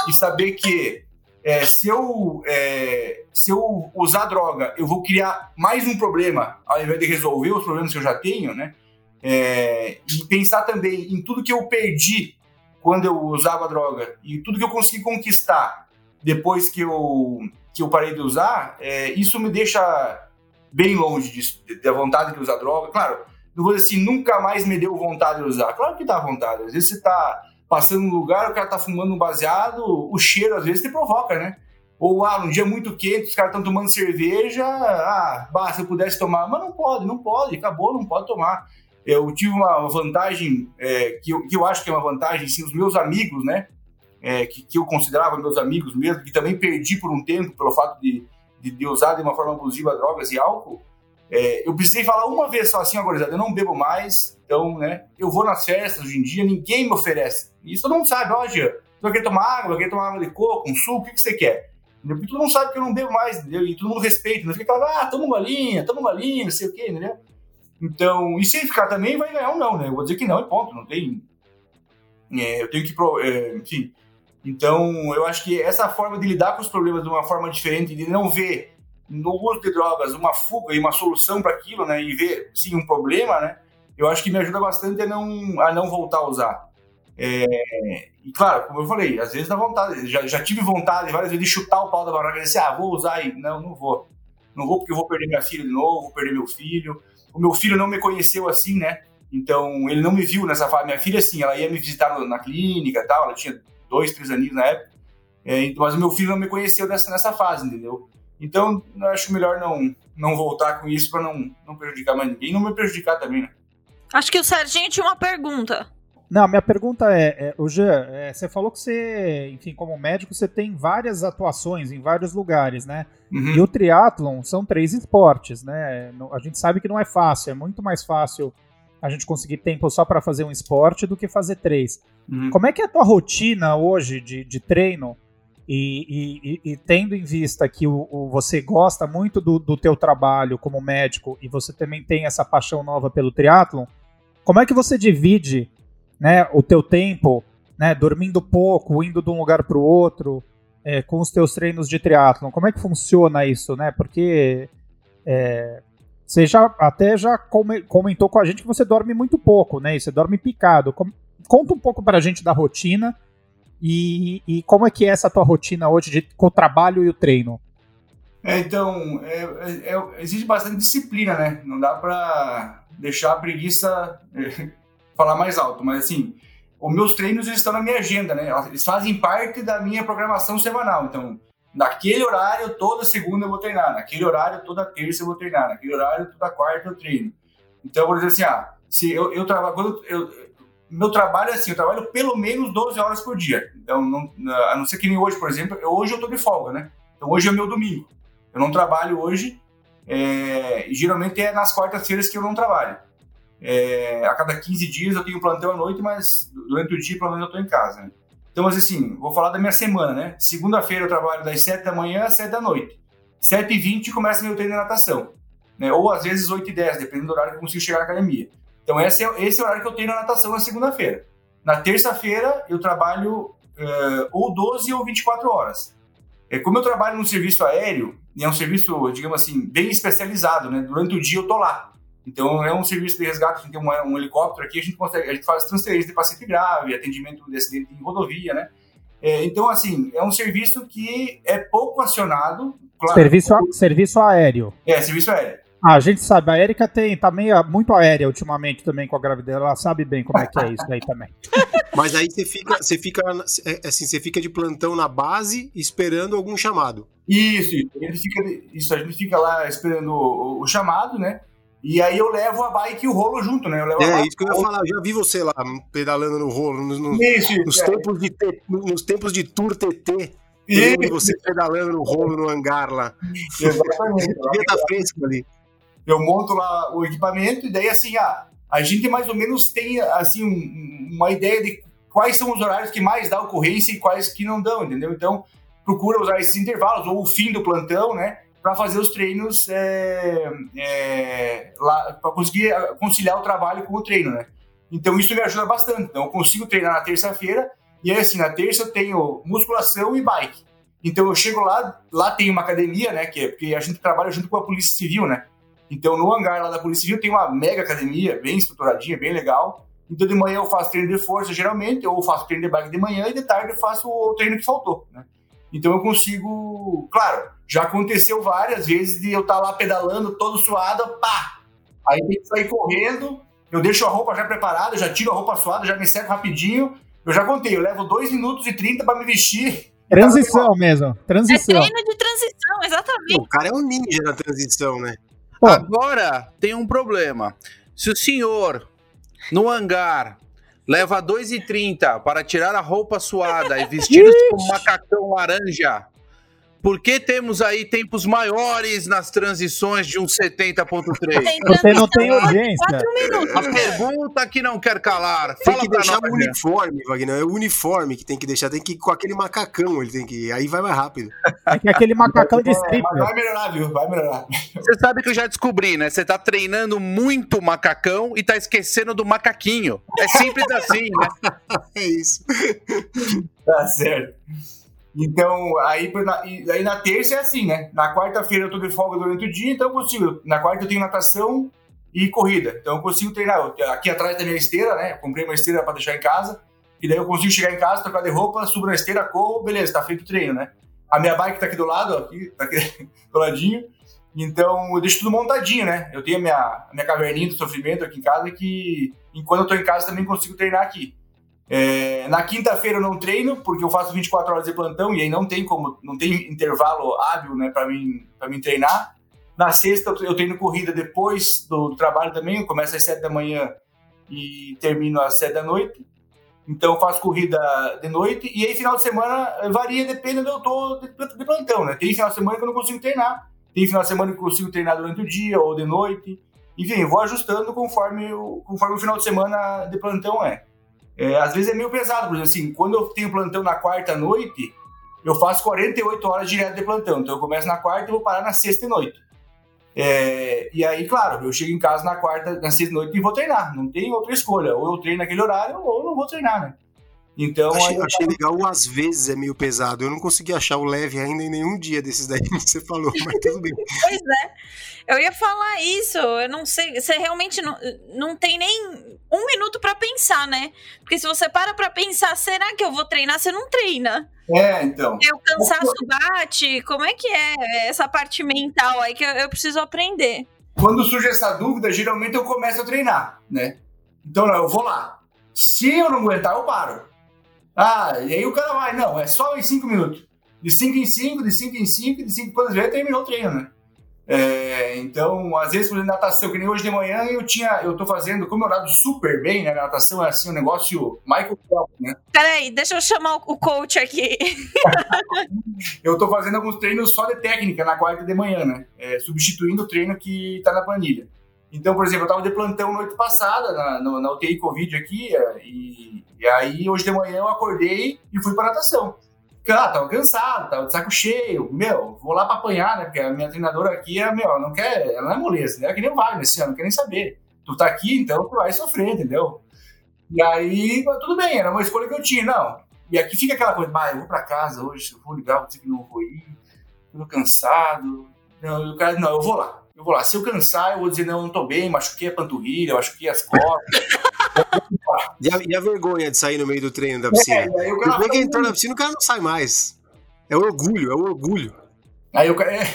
e saber que é, se, eu, é, se eu usar droga, eu vou criar mais um problema ao invés de resolver os problemas que eu já tenho, né? É, e pensar também em tudo que eu perdi quando eu usava droga e tudo que eu consegui conquistar depois que eu, que eu parei de usar, é, isso me deixa bem longe de, da vontade de usar droga. Claro, não vou dizer assim, nunca mais me deu vontade de usar. Claro que dá vontade. Às vezes você tá passando num lugar, o cara tá fumando um baseado, o cheiro às vezes te provoca, né? Ou, ah, um dia muito quente, os caras estão tomando cerveja, ah, bah, se eu pudesse tomar. Mas não pode, não pode, acabou, não pode tomar. Eu tive uma vantagem, é, que, eu, que eu acho que é uma vantagem, sim, os meus amigos, né? É, que, que eu considerava meus amigos mesmo, que também perdi por um tempo pelo fato de, de, de usar de uma forma abusiva drogas e álcool, é, eu precisei falar uma vez só assim, agora, eu não bebo mais, então, né, eu vou nas festas hoje em dia, ninguém me oferece. E isso todo mundo sabe, ó, Jean, tu quer tomar água, quer tomar água de coco, um suco, o que, que você quer? Porque todo mundo sabe que eu não bebo mais, entendeu? E todo mundo respeita, não fica falando, ah, toma uma linha, toma uma linha, não sei o quê, entendeu? Então, e se ele ficar também, vai ganhar um não, né? Eu vou dizer que não e ponto, não tem... É, eu tenho que... É, enfim... Então, eu acho que essa forma de lidar com os problemas de uma forma diferente, de não ver no uso de drogas uma fuga e uma solução para aquilo, né, e ver sim um problema, né, eu acho que me ajuda bastante a não a não voltar a usar. É, e claro, como eu falei, às vezes dá vontade, já, já tive vontade várias vezes de chutar o pau da barraca e dizer, ah, vou usar e não, não vou. Não vou porque eu vou perder minha filha de novo, vou perder meu filho. O meu filho não me conheceu assim, né? Então, ele não me viu nessa fase. Minha filha, assim, ela ia me visitar na clínica tal, ela tinha dois, três aninhos na época. É, mas o meu filho não me conheceu nessa, nessa fase, entendeu? Então, acho melhor não, não voltar com isso para não, não prejudicar mais ninguém não me prejudicar também, né? Acho que o Serginho tinha uma pergunta. Não, minha pergunta é, é o Jean, é, você falou que você, enfim, como médico, você tem várias atuações em vários lugares, né? Uhum. E o triatlon são três esportes, né? A gente sabe que não é fácil, é muito mais fácil a gente conseguir tempo só para fazer um esporte do que fazer três. Uhum. Como é que é a tua rotina hoje de, de treino? E, e, e, tendo em vista que o, o você gosta muito do, do teu trabalho como médico e você também tem essa paixão nova pelo triatlon, como é que você divide né, o teu tempo, né, dormindo pouco, indo de um lugar para o outro, é, com os teus treinos de triatlon? Como é que funciona isso, né? Porque é, você já até já comentou com a gente que você dorme muito pouco, né? E você dorme picado. Conta um pouco para a gente da rotina e, e, como é que é essa tua rotina hoje de, com o trabalho e o treino? É, então, é, é, é existe bastante disciplina, né? Não dá para deixar a preguiça é, falar mais alto, mas assim, os meus treinos eles estão na minha agenda, né? Eles fazem parte da minha programação semanal. Então, naquele horário, toda segunda eu vou treinar, naquele horário, toda terça eu vou treinar, naquele horário, toda quarta eu treino. Então, por exemplo, assim, ah, se eu, eu trabalho, eu, meu trabalho é assim, eu trabalho pelo menos 12 horas por dia. Então, não, a não ser que nem hoje, por exemplo, eu, hoje eu tô de folga, né? Então, hoje é meu domingo. Eu não trabalho hoje, é, geralmente é nas quartas-feiras que eu não trabalho. É, a cada 15 dias eu tenho plantão à noite, mas durante o dia, pelo menos, eu tô em casa, né? Então, mas assim, vou falar da minha semana, né? Segunda-feira eu trabalho das 7 da manhã às 7 da noite. 7 e 20 começa meu treino de natação. Né? Ou às vezes 8 e 10, dependendo do horário que eu consigo chegar na academia. Então, esse é, esse é o horário que eu tenho na natação na segunda-feira. Na terça-feira, eu trabalho uh, ou 12 ou 24 horas. É, como eu trabalho no serviço aéreo, e é um serviço, digamos assim, bem especializado, né? Durante o dia eu tô lá. Então, é um serviço de resgate, a gente tem um, um helicóptero aqui, a gente consegue, a gente faz transferência de paciente grave, atendimento de acidente em rodovia, né? É, então, assim, é um serviço que é pouco acionado. Claro, serviço, pouco... serviço aéreo. É, serviço aéreo. Ah, a gente sabe, a Erika tem, tá meio, muito aérea ultimamente também com a gravidez, ela sabe bem como é que é isso aí também. *laughs* Mas aí você fica, você fica, é, assim, você fica de plantão na base esperando algum chamado. Isso, isso. A gente fica, isso, a gente fica lá esperando o, o chamado, né? E aí eu levo a bike e o rolo junto, né? é, isso que eu ia falar. Eu já vi você lá pedalando no rolo, no, no, isso, nos, é. tempos de, nos tempos de Tour TT. E você pedalando no rolo no hangar lá. *laughs* Exatamente. *laughs* Devia estar fresco ali eu monto lá o equipamento e daí assim, ah, a gente mais ou menos tem assim um, uma ideia de quais são os horários que mais dá ocorrência e quais que não dão, entendeu? Então, procura usar esses intervalos ou o fim do plantão, né? Para fazer os treinos é, é, para conseguir conciliar o trabalho com o treino, né? Então isso me ajuda bastante. Então eu consigo treinar na terça-feira e aí assim na terça eu tenho musculação e bike. Então eu chego lá, lá tem uma academia, né? Que é porque a gente trabalha junto com a Polícia Civil, né? Então no hangar lá da Polícia Civil tem uma mega academia, bem estruturadinha, bem legal. Então de manhã eu faço treino de força geralmente, ou faço treino de bike de manhã e de tarde eu faço o treino que faltou, né? Então eu consigo, claro, já aconteceu várias vezes de eu estar tá lá pedalando todo suado, pá! Aí tem que sair correndo, eu deixo a roupa já preparada, já tiro a roupa suada, já me seco rapidinho. Eu já contei, eu levo 2 minutos e 30 para me vestir. *laughs* Transição mesmo, transição. É treino de transição, exatamente. O cara é um ninja na transição, né? Pô. Agora tem um problema. Se o senhor, no hangar, leva 2,30 para tirar a roupa suada e vestir-se com um macacão laranja, por que temos aí tempos maiores nas transições de um 70.3? Você não tem urgência. A pergunta que não quer calar. Tem Fala que deixar o uniforme, Wagner. É o uniforme que tem que deixar. Tem que ir com aquele macacão. Ele tem que ir. Aí vai mais rápido. É que aquele macacão de strip. É, vai melhorar, viu? Vai melhorar. Você sabe que eu já descobri, né? Você tá treinando muito macacão e tá esquecendo do macaquinho. É simples assim, né? *laughs* é isso. Tá certo. Então, aí, aí na terça é assim, né? Na quarta-feira eu tô de folga durante o dia, então eu consigo. Na quarta eu tenho natação e corrida. Então eu consigo treinar. Aqui atrás da minha esteira, né? Eu comprei uma esteira para deixar em casa. E daí eu consigo chegar em casa, trocar de roupa, subo na esteira, corro, beleza, tá feito o treino, né? A minha bike tá aqui do lado, ó, aqui, tá aqui *laughs* do ladinho. Então eu deixo tudo montadinho, né? Eu tenho a minha, a minha caverninha do sofrimento aqui em casa que, enquanto eu tô em casa, também consigo treinar aqui. É, na quinta-feira eu não treino, porque eu faço 24 horas de plantão e aí não tem como, não tem intervalo hábil né, para mim, mim treinar. Na sexta eu treino corrida depois do, trabalho também, eu começo às 7 da manhã e termino às 7 da noite. Então eu faço corrida de noite e aí final de semana varia, depende do eu tô de plantão, né? Tem final de semana que eu não consigo treinar, tem final de semana que eu consigo treinar durante o dia ou de noite. Enfim, eu vou ajustando conforme o, conforme o final de semana de plantão é. É, às vezes é meio pesado, por exemplo, assim, quando eu tenho plantão na quarta noite, eu faço 48 horas direto de plantão. Então eu começo na quarta e vou parar na sexta noite. É, e aí, claro, eu chego em casa na quarta, na sexta noite e vou treinar. Não tem outra escolha. Ou eu treino naquele horário ou não vou treinar, né? Então, achei, aí, achei legal, às vezes é meio pesado. Eu não consegui achar o leve ainda em nenhum dia desses daí *laughs* que você falou, mas tudo bem. *laughs* pois é. Eu ia falar isso, eu não sei, você realmente não, não tem nem um minuto para pensar, né? Porque se você para pra pensar, será que eu vou treinar? Você não treina. É, então. O cansaço bate, como é que é essa parte mental aí que eu, eu preciso aprender? Quando surge essa dúvida, geralmente eu começo a treinar, né? Então, eu vou lá. Se eu não aguentar, eu paro. Ah, e aí o cara vai, não, é só em 5 minutos. De 5 em 5, de 5 em 5, de 5 quantas vezes terminou o treino, né? É, então, às vezes, por exemplo, natação, que nem hoje de manhã eu tinha, eu tô fazendo, como eu nado super bem, né? natação é assim, um negócio Michael Phelps, né? Peraí, deixa eu chamar o coach aqui. *laughs* eu tô fazendo alguns treinos só de técnica na quarta de manhã, né? É, substituindo o treino que tá na planilha. Então, por exemplo, eu estava de plantão noite passada na, na, na UTI Covid aqui, é, e, e, aí hoje de manhã eu acordei e fui para natação. Porque, ah, tava cansado, tava de saco cheio, meu, vou lá para apanhar, né? Porque a minha treinadora aqui, é, meu, não quer, ela não é moleza, né? É que nem o Wagner, assim, ela não quer nem saber. Tu tá aqui, então tu vai sofrer, entendeu? E aí, tudo bem, era uma escolha que eu tinha, não. E aqui fica aquela coisa, bah, eu vou para casa hoje, eu vou ligar, vou dizer que não vou ir, tô cansado. Não, cara, não, eu vou lá eu vou lá. Se eu cansar, eu vou dizer, não, não tô bem, machuquei a panturrilha, machuquei as costas. *laughs* e, a, e, a, vergonha de sair no meio do treino da piscina? É, o cara que entrou na piscina, o cara não sai mais. É o orgulho, é o orgulho. Aí o cara, é,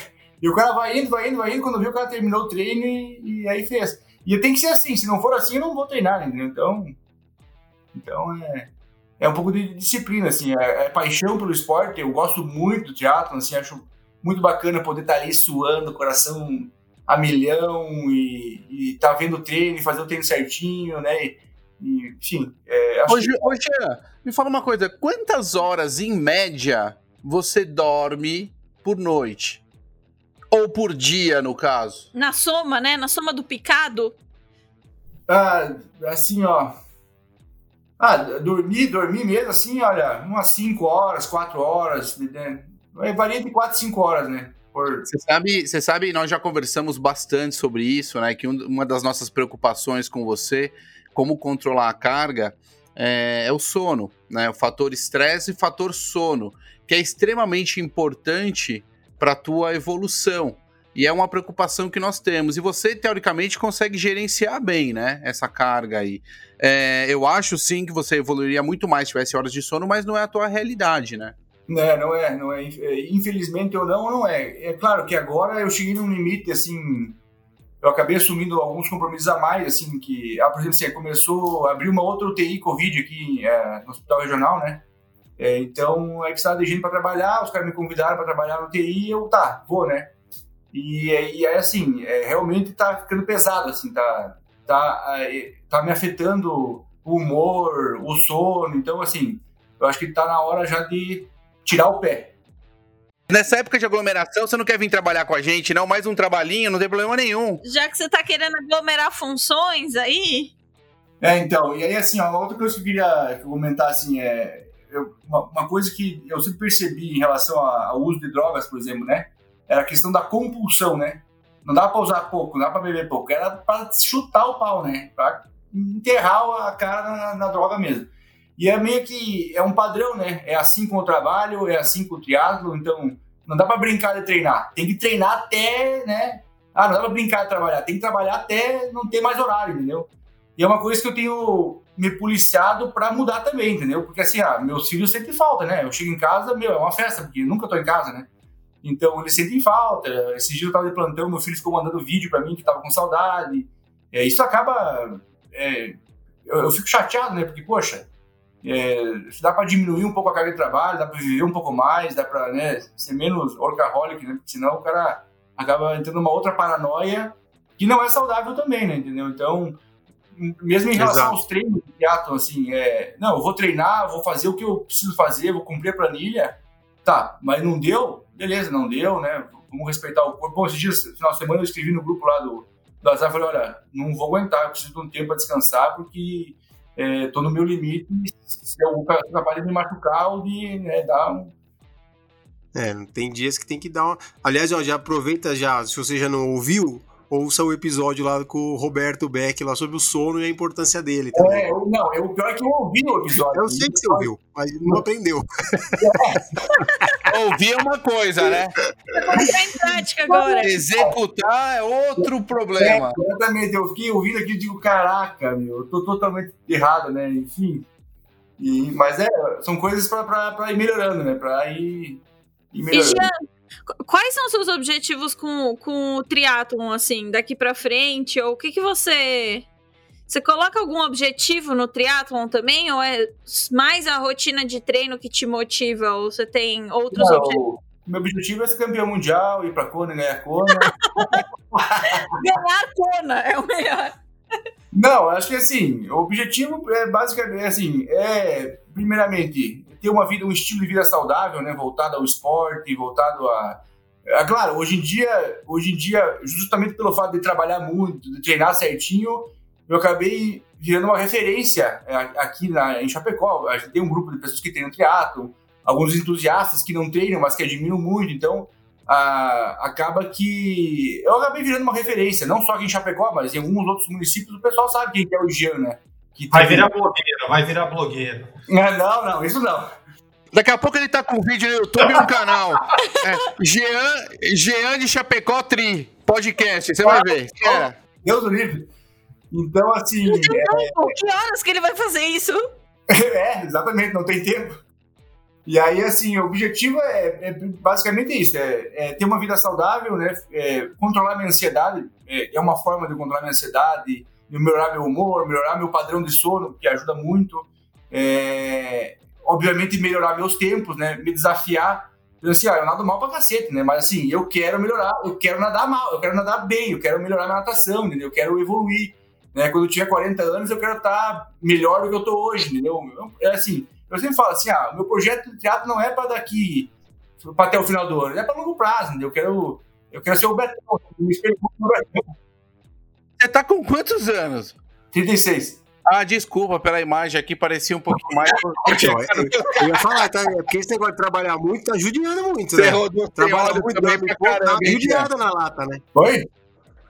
e o cara vai indo, vai indo, vai indo, quando viu o cara terminou o treino e, e aí fez. E tem que ser assim, se não for assim, eu não vou treinar, entendeu? Então, então é, é um pouco de disciplina, assim, é, é paixão pelo esporte, eu gosto muito do teatro, assim, acho muito bacana poder estar ali suando, coração a milhão e, e tá vendo o treino, fazer o treino certinho, né? E, e, enfim. É, hoje, que... hoje, me fala uma coisa: quantas horas em média você dorme por noite? Ou por dia, no caso? Na soma, né? Na soma do picado? Ah, assim, ó. Ah, dormir, dormir mesmo assim, olha, umas 5 horas, 4 horas, né? varia de 4 a 5 horas, né? Você sabe, você sabe, nós já conversamos bastante sobre isso, né? Que uma das nossas preocupações com você, como controlar a carga, é, é o sono, né? O fator estresse e fator sono, que é extremamente importante para a tua evolução. E é uma preocupação que nós temos. E você, teoricamente, consegue gerenciar bem, né? Essa carga aí. É, eu acho sim que você evoluiria muito mais se tivesse horas de sono, mas não é a tua realidade, né? É, não é, não é. Infelizmente ou não, não é. É claro que agora eu cheguei num limite, assim. Eu acabei assumindo alguns compromissos a mais, assim, que, ah, por exemplo, assim, começou a abrir uma outra UTI Covid aqui é, no Hospital Regional, né? É, então, é que precisava de gente para trabalhar, os caras me convidaram para trabalhar no UTI, eu, tá, vou, né? E, e aí, assim, é, realmente tá ficando pesado, assim, tá, tá, é, tá me afetando o humor, o sono. Então, assim, eu acho que tá na hora já de tirar o pé. Nessa época de aglomeração, você não quer vir trabalhar com a gente, não? Mais um trabalhinho, não tem problema nenhum. Já que você tá querendo aglomerar funções aí. É, então, e aí, assim, ó, uma outra coisa que eu queria comentar, assim, é. Eu, uma, uma, coisa que eu sempre percebi em relação ao uso de drogas, por exemplo, né? era a questão da compulsão, né? Não dá para usar pouco, não dá para beber pouco, era para chutar o pau, né? Para enterrar a cara na, na, droga mesmo. E é meio que é um padrão, né? É assim com o trabalho, é assim com o triatlo, então não dá para brincar de treinar. Tem que treinar até, né? Ah, não dá para brincar de trabalhar, tem que trabalhar até não ter mais horário, entendeu? E é uma coisa que eu tenho me policiado para mudar também, entendeu? Porque assim, ah, meus filhos sempre falta, né? Eu chego em casa, meu, é uma festa, porque nunca tô em casa, né? Então eles sentem falta. Esse dia eu estava de plantão, meu filho ficou mandando vídeo para mim que estava com saudade. É, isso acaba. É, eu, eu, fico chateado, né? Porque, poxa, é, dá para diminuir um pouco a carga de trabalho, dá para viver um pouco mais, dá para né, ser menos workaholic, né? Porque senão o cara acaba entrando numa outra paranoia que não é saudável também, né? Entendeu? Então, mesmo em relação Exato. aos treinos de teatro, assim, é, não, eu vou treinar, vou fazer o que eu preciso fazer, vou cumprir a planilha, tá, mas não deu, beleza, não deu, né? Vamos respeitar o corpo. Bom, esses dias, no final de semana, eu escrevi no grupo lá do, do Azar, falei, olha, não vou aguentar, eu preciso de um tempo para descansar, porque estou é, no meu limite, se eu capaz de me machucar ou de né, dar um... É, tem dias que tem que dar uma... Aliás, ó, já aproveita já, se você já não ouviu, ouça o episódio lá com o Roberto Beck lá sobre o sono e a importância dele também. É, eu, não, eu, o pior é que eu ouvi o episódio. Eu sei que você ouviu, mas não aprendeu. *laughs* É. Ouvir é uma coisa, né? Colocar em prática agora. Executar é outro problema. É, exatamente, eu fiquei ouvindo aqui e digo, caraca, meu, eu tô totalmente errado, né? Enfim. E, mas é, são coisas para ir melhorando, né? Para ir, ir melhorando. E Jean, Quais são os seus objetivos com, com o triatlon, assim, daqui para frente? Ou o que, que você. Você coloca algum objetivo no triatlon também? Ou é mais a rotina de treino que te motiva? Ou você tem outros Não, objetivos? Meu objetivo é ser campeão mundial, ir pra Kona e ganhar Kona. *laughs* ganhar Kona é o melhor. Não, acho que assim, o objetivo é basicamente assim, é primeiramente ter uma vida, um estilo de vida saudável, né, voltado ao esporte, voltado a, é claro, hoje em dia, hoje em dia, justamente pelo fato de trabalhar muito, de treinar certinho, eu acabei virando uma referência é, aqui na, em Chapecó. A gente tem um grupo de pessoas que treinam triatlo, alguns entusiastas que não treinam, mas que admiram muito. Então, a, acaba que eu acabei virando uma referência, não só aqui em Chapecó, mas em alguns outros municípios o pessoal sabe quem é o Jean, né? Que vai virar blogueiro, vai virar blogueiro. Não, não, isso não. Daqui a pouco ele tá com vídeo no YouTube e um canal. É, Jean, Jean de Chapecó Tri, podcast, você vai ver. É. Deus do livre. Então, assim. Não tem tempo. É... Que horas que ele vai fazer isso? *laughs* É, exatamente, não tem tempo. E aí, assim, o objetivo é, é basicamente isso: é, é, ter uma vida saudável, né? É, controlar minha ansiedade. É, é, uma forma de controlar minha ansiedade, melhorar meu humor, melhorar meu padrão de sono, que ajuda muito. É, obviamente, melhorar meus tempos, né? Me desafiar. Eu, assim, ah, eu nado mal pra cacete, né? Mas assim, eu quero melhorar, eu quero nadar mal, eu quero nadar bem, eu quero melhorar minha natação, entendeu? Eu quero evoluir. Né? Quando eu tinha 40 anos, eu quero estar melhor do que eu tô hoje, entendeu? É assim, eu sempre falo assim, ah, meu projeto de teatro não é para daqui, para até o final do ano, é para longo prazo, entendeu? Eu quero, eu quero ser o Betão, me Você tá com quantos anos? 36. Ah, desculpa pela imagem aqui, parecia um pouquinho mais. *laughs* eu, ia falar, tá? É porque esse negócio de trabalhar muito tá judiando muito, né? Trabalha muito, também pra caramba, tá judiada na lata, né? Oi?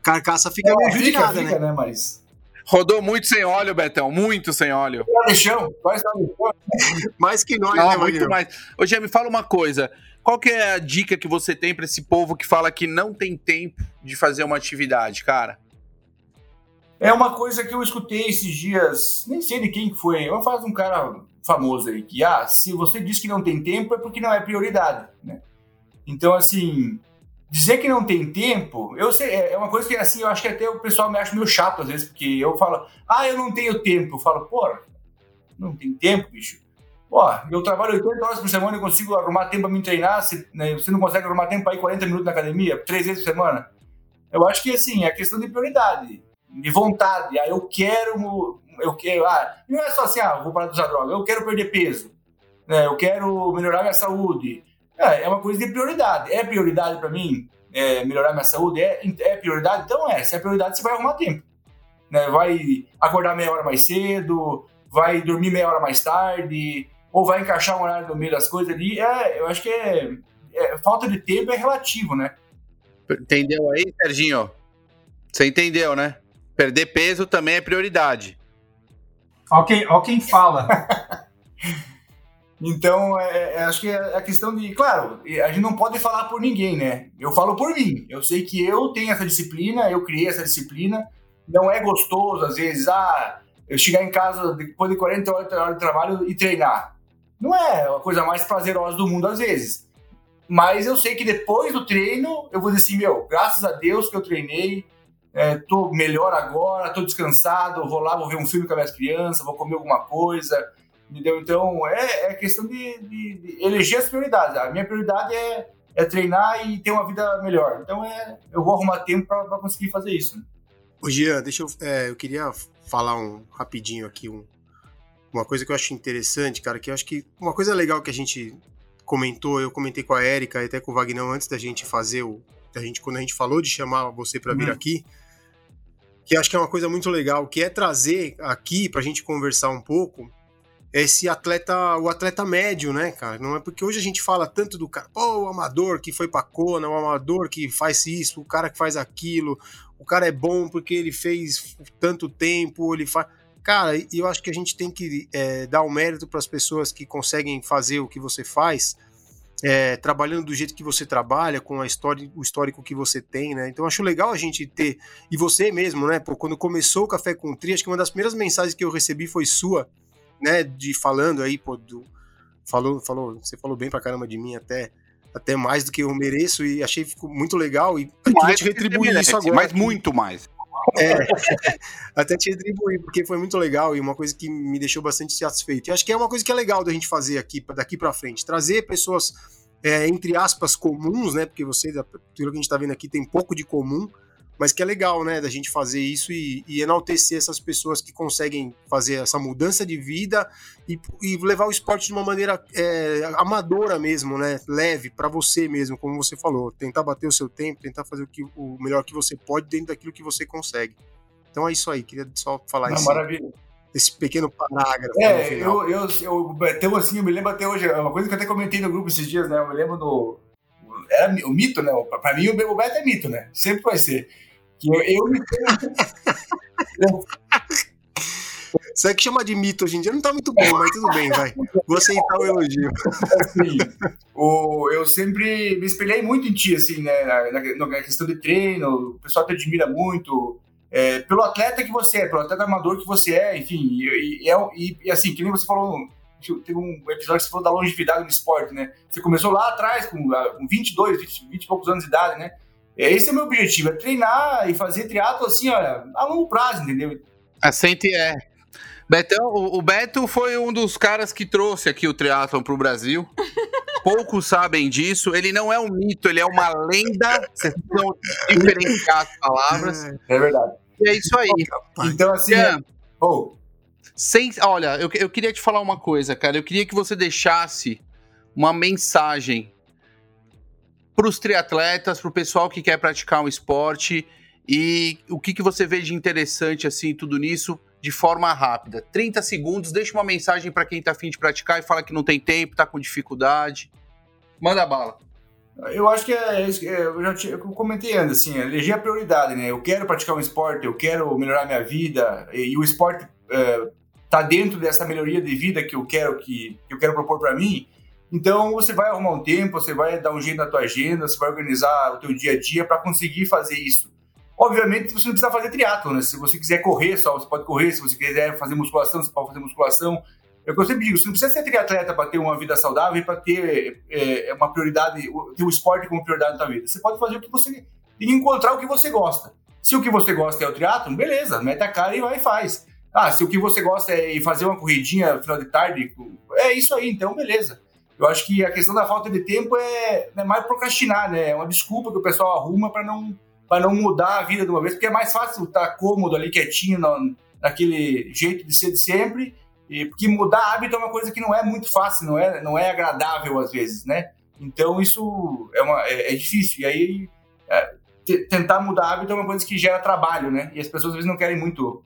Carcaça fica é, meio judiada, fica, né? né? Mas... Rodou muito sem óleo, Betão, muito sem óleo. No chão, quase no chão. *laughs* Mais que nós, Não, né, muito mais. Ô, Gê, me fala uma coisa. Qual que é a dica que você tem para esse povo que fala que não tem tempo de fazer uma atividade, cara? É uma coisa que eu escutei esses dias, nem sei de quem foi, eu faço um cara famoso aí, que, ah, se você diz que não tem tempo é porque não é prioridade, né? Então, assim, dizer que não tem tempo, eu sei, é, é uma coisa que, assim, eu acho que até o pessoal me acha meio chato às vezes, porque eu falo, ah, eu não tenho tempo. Eu falo, pô, não tem tempo, bicho. Pô, eu trabalho 80 horas por semana e consigo arrumar tempo para me treinar, se, né, você não consegue arrumar tempo para ir 40 minutos na academia, três vezes por semana. Eu acho que, assim, é questão de prioridade de vontade. Ah, eu quero, eu quero. Ah, não é só assim, ah, vou parar de usar droga. Eu quero perder peso. Né? Eu quero melhorar minha saúde. É, é uma coisa de prioridade. É prioridade para mim é, melhorar minha saúde? É, é prioridade? Então é. Se é prioridade, você vai arrumar tempo. Né? Vai acordar meia hora mais cedo, vai dormir meia hora mais tarde, ou vai encaixar um horário no meio das coisas ali. É, eu acho que é, é falta de tempo é relativo, né? Entendeu aí, Serginho? Você entendeu, né? Perder peso também é prioridade. Ó quem, ó quem fala. *laughs* então, é, é, acho que é a questão de. Claro, a gente não pode falar por ninguém, né? Eu falo por mim. Eu sei que eu tenho essa disciplina, eu criei essa disciplina. Não é gostoso, às vezes, ah, eu chegar em casa depois de 40 horas de trabalho e treinar. Não é a coisa mais prazerosa do mundo, às vezes. Mas eu sei que depois do treino, eu vou dizer assim, meu, graças a Deus que eu treinei, é, tô melhor agora, tô descansado, vou lá, vou ver um filme com as minhas crianças, vou comer alguma coisa, entendeu? Então, é, é questão de, de, de, eleger as prioridades. A minha prioridade é, é treinar e ter uma vida melhor. Então, é, eu vou arrumar tempo para conseguir fazer isso. Ô, Jean, deixa eu, é, eu queria falar um rapidinho aqui, um, uma coisa que eu acho interessante, cara, que eu acho que uma coisa legal que a gente comentou, eu comentei com a Érica e até com o Wagner antes da gente fazer o, a gente, quando a gente falou de chamar você para vir hum. aqui, que acho que é uma coisa muito legal, que é trazer aqui para a gente conversar um pouco esse atleta, o atleta médio, né, cara? Não é porque hoje a gente fala tanto do cara, pô, o amador que foi pra Kona, o amador que faz isso, o cara que faz aquilo, o cara é bom porque ele fez tanto tempo, ele faz. Cara, eu acho que a gente tem que é, dar o mérito para as pessoas que conseguem fazer o que você faz é, trabalhando do jeito que você trabalha, com a história, o histórico que você tem, né? Então acho legal a gente ter, e você mesmo, né? Pô, quando começou o Café com Tri, acho que uma das primeiras mensagens que eu recebi foi sua, né? De falando aí, pô, do, falou, falou, você falou bem pra caramba de mim até, até mais do que eu mereço e achei ficou muito legal e queria te retribuir isso agora. Mas muito mais. É, *laughs* até te retribuir, porque foi muito legal e uma coisa que me deixou bastante satisfeito. E acho que é uma coisa que é legal da gente fazer aqui, daqui para frente, trazer pessoas, é, entre aspas, comuns, né? Porque você, pelo que a gente tá vendo aqui, tem pouco de comum, mas que é legal, né, da gente fazer isso e, e enaltecer essas pessoas que conseguem fazer essa mudança de vida e, e levar o esporte de uma maneira é, amadora mesmo, né, leve para você mesmo, como você falou, tentar bater o seu tempo, tentar fazer o, que, o melhor que você pode dentro daquilo que você consegue. Então é isso aí, queria só falar Não, isso. Maravilha esse pequeno parágrafo. É, eu, eu, eu, então, assim, eu me lembro até hoje, é uma coisa que eu até comentei no grupo esses dias, né? Eu me lembro do. Era o mito, né? Pra mim, o Beto é mito, né? Sempre vai ser. Que eu, eu me Isso *laughs* é que chama de mito hoje em dia não tá muito bom, mas tudo bem, vai. Vou aceitar o elogio. Assim, o, eu sempre me espelhei muito em ti, assim, né? Na, na questão de treino, o pessoal te admira muito. É, pelo atleta que você é, pelo atleta amador que você é, enfim. E, e, é e, e assim, que nem você falou, teve um episódio que você falou da longevidade no esporte, né? Você começou lá atrás, com, com 22, 20, 20 e poucos anos de idade, né? Esse é o meu objetivo, é treinar e fazer triatlo assim, olha, a longo prazo, entendeu? Assim é. Betão, o, Beto foi um dos caras que trouxe aqui o triatlon pro Brasil. *laughs* Poucos sabem disso. Ele não é um mito, ele é uma lenda. Vocês precisam diferenciar as palavras. É verdade. E é isso aí. Então, assim. É... Oh. Sem, olha, eu, eu queria te falar uma coisa, cara. Eu queria que você deixasse uma mensagem para os triatletas, para o pessoal que quer praticar um esporte e o que, que você vê de interessante assim tudo nisso de forma rápida. 30 segundos, deixa uma mensagem para quem tá afim de praticar e fala que não tem tempo, tá com dificuldade. Manda bala. Eu acho que é, é eu já tinha, eu comentei antes, assim, eleger a prioridade, né? Eu quero praticar um esporte, eu quero melhorar minha vida, e, e o esporte é, tá dentro dessa melhoria de vida que eu quero que, que eu quero propor para mim. Então você vai arrumar um tempo, você vai dar um jeito na tua agenda, você vai organizar o teu dia a dia para conseguir fazer isso. Obviamente você não precisa fazer triatlo, né? Se você quiser correr só, você pode correr. Se você quiser fazer musculação, você pode fazer musculação. É o que eu sempre digo, você não precisa ser triatleta para ter uma vida saudável e para ter é, é, uma prioridade, ter o esporte como prioridade na sua vida. Você pode fazer o que você... e encontrar o que você gosta. Se o que você gosta é o triatlo, beleza, mete a cara e vai e faz. Ah, se o que você gosta é fazer uma corridinha no final de tarde, é isso aí, então beleza. Eu acho que a questão da falta de tempo é, é mais procrastinar, né? É uma desculpa que o pessoal arruma para não, não mudar a vida de uma vez, porque é mais fácil estar cômodo ali, quietinho, no, naquele jeito de ser de sempre, e, porque mudar hábito é uma coisa que não é muito fácil, não é, não é agradável às vezes, né? Então isso é, uma, é, é difícil. E aí é, tentar mudar hábito é uma coisa que gera trabalho, né? E as pessoas às vezes não querem muito.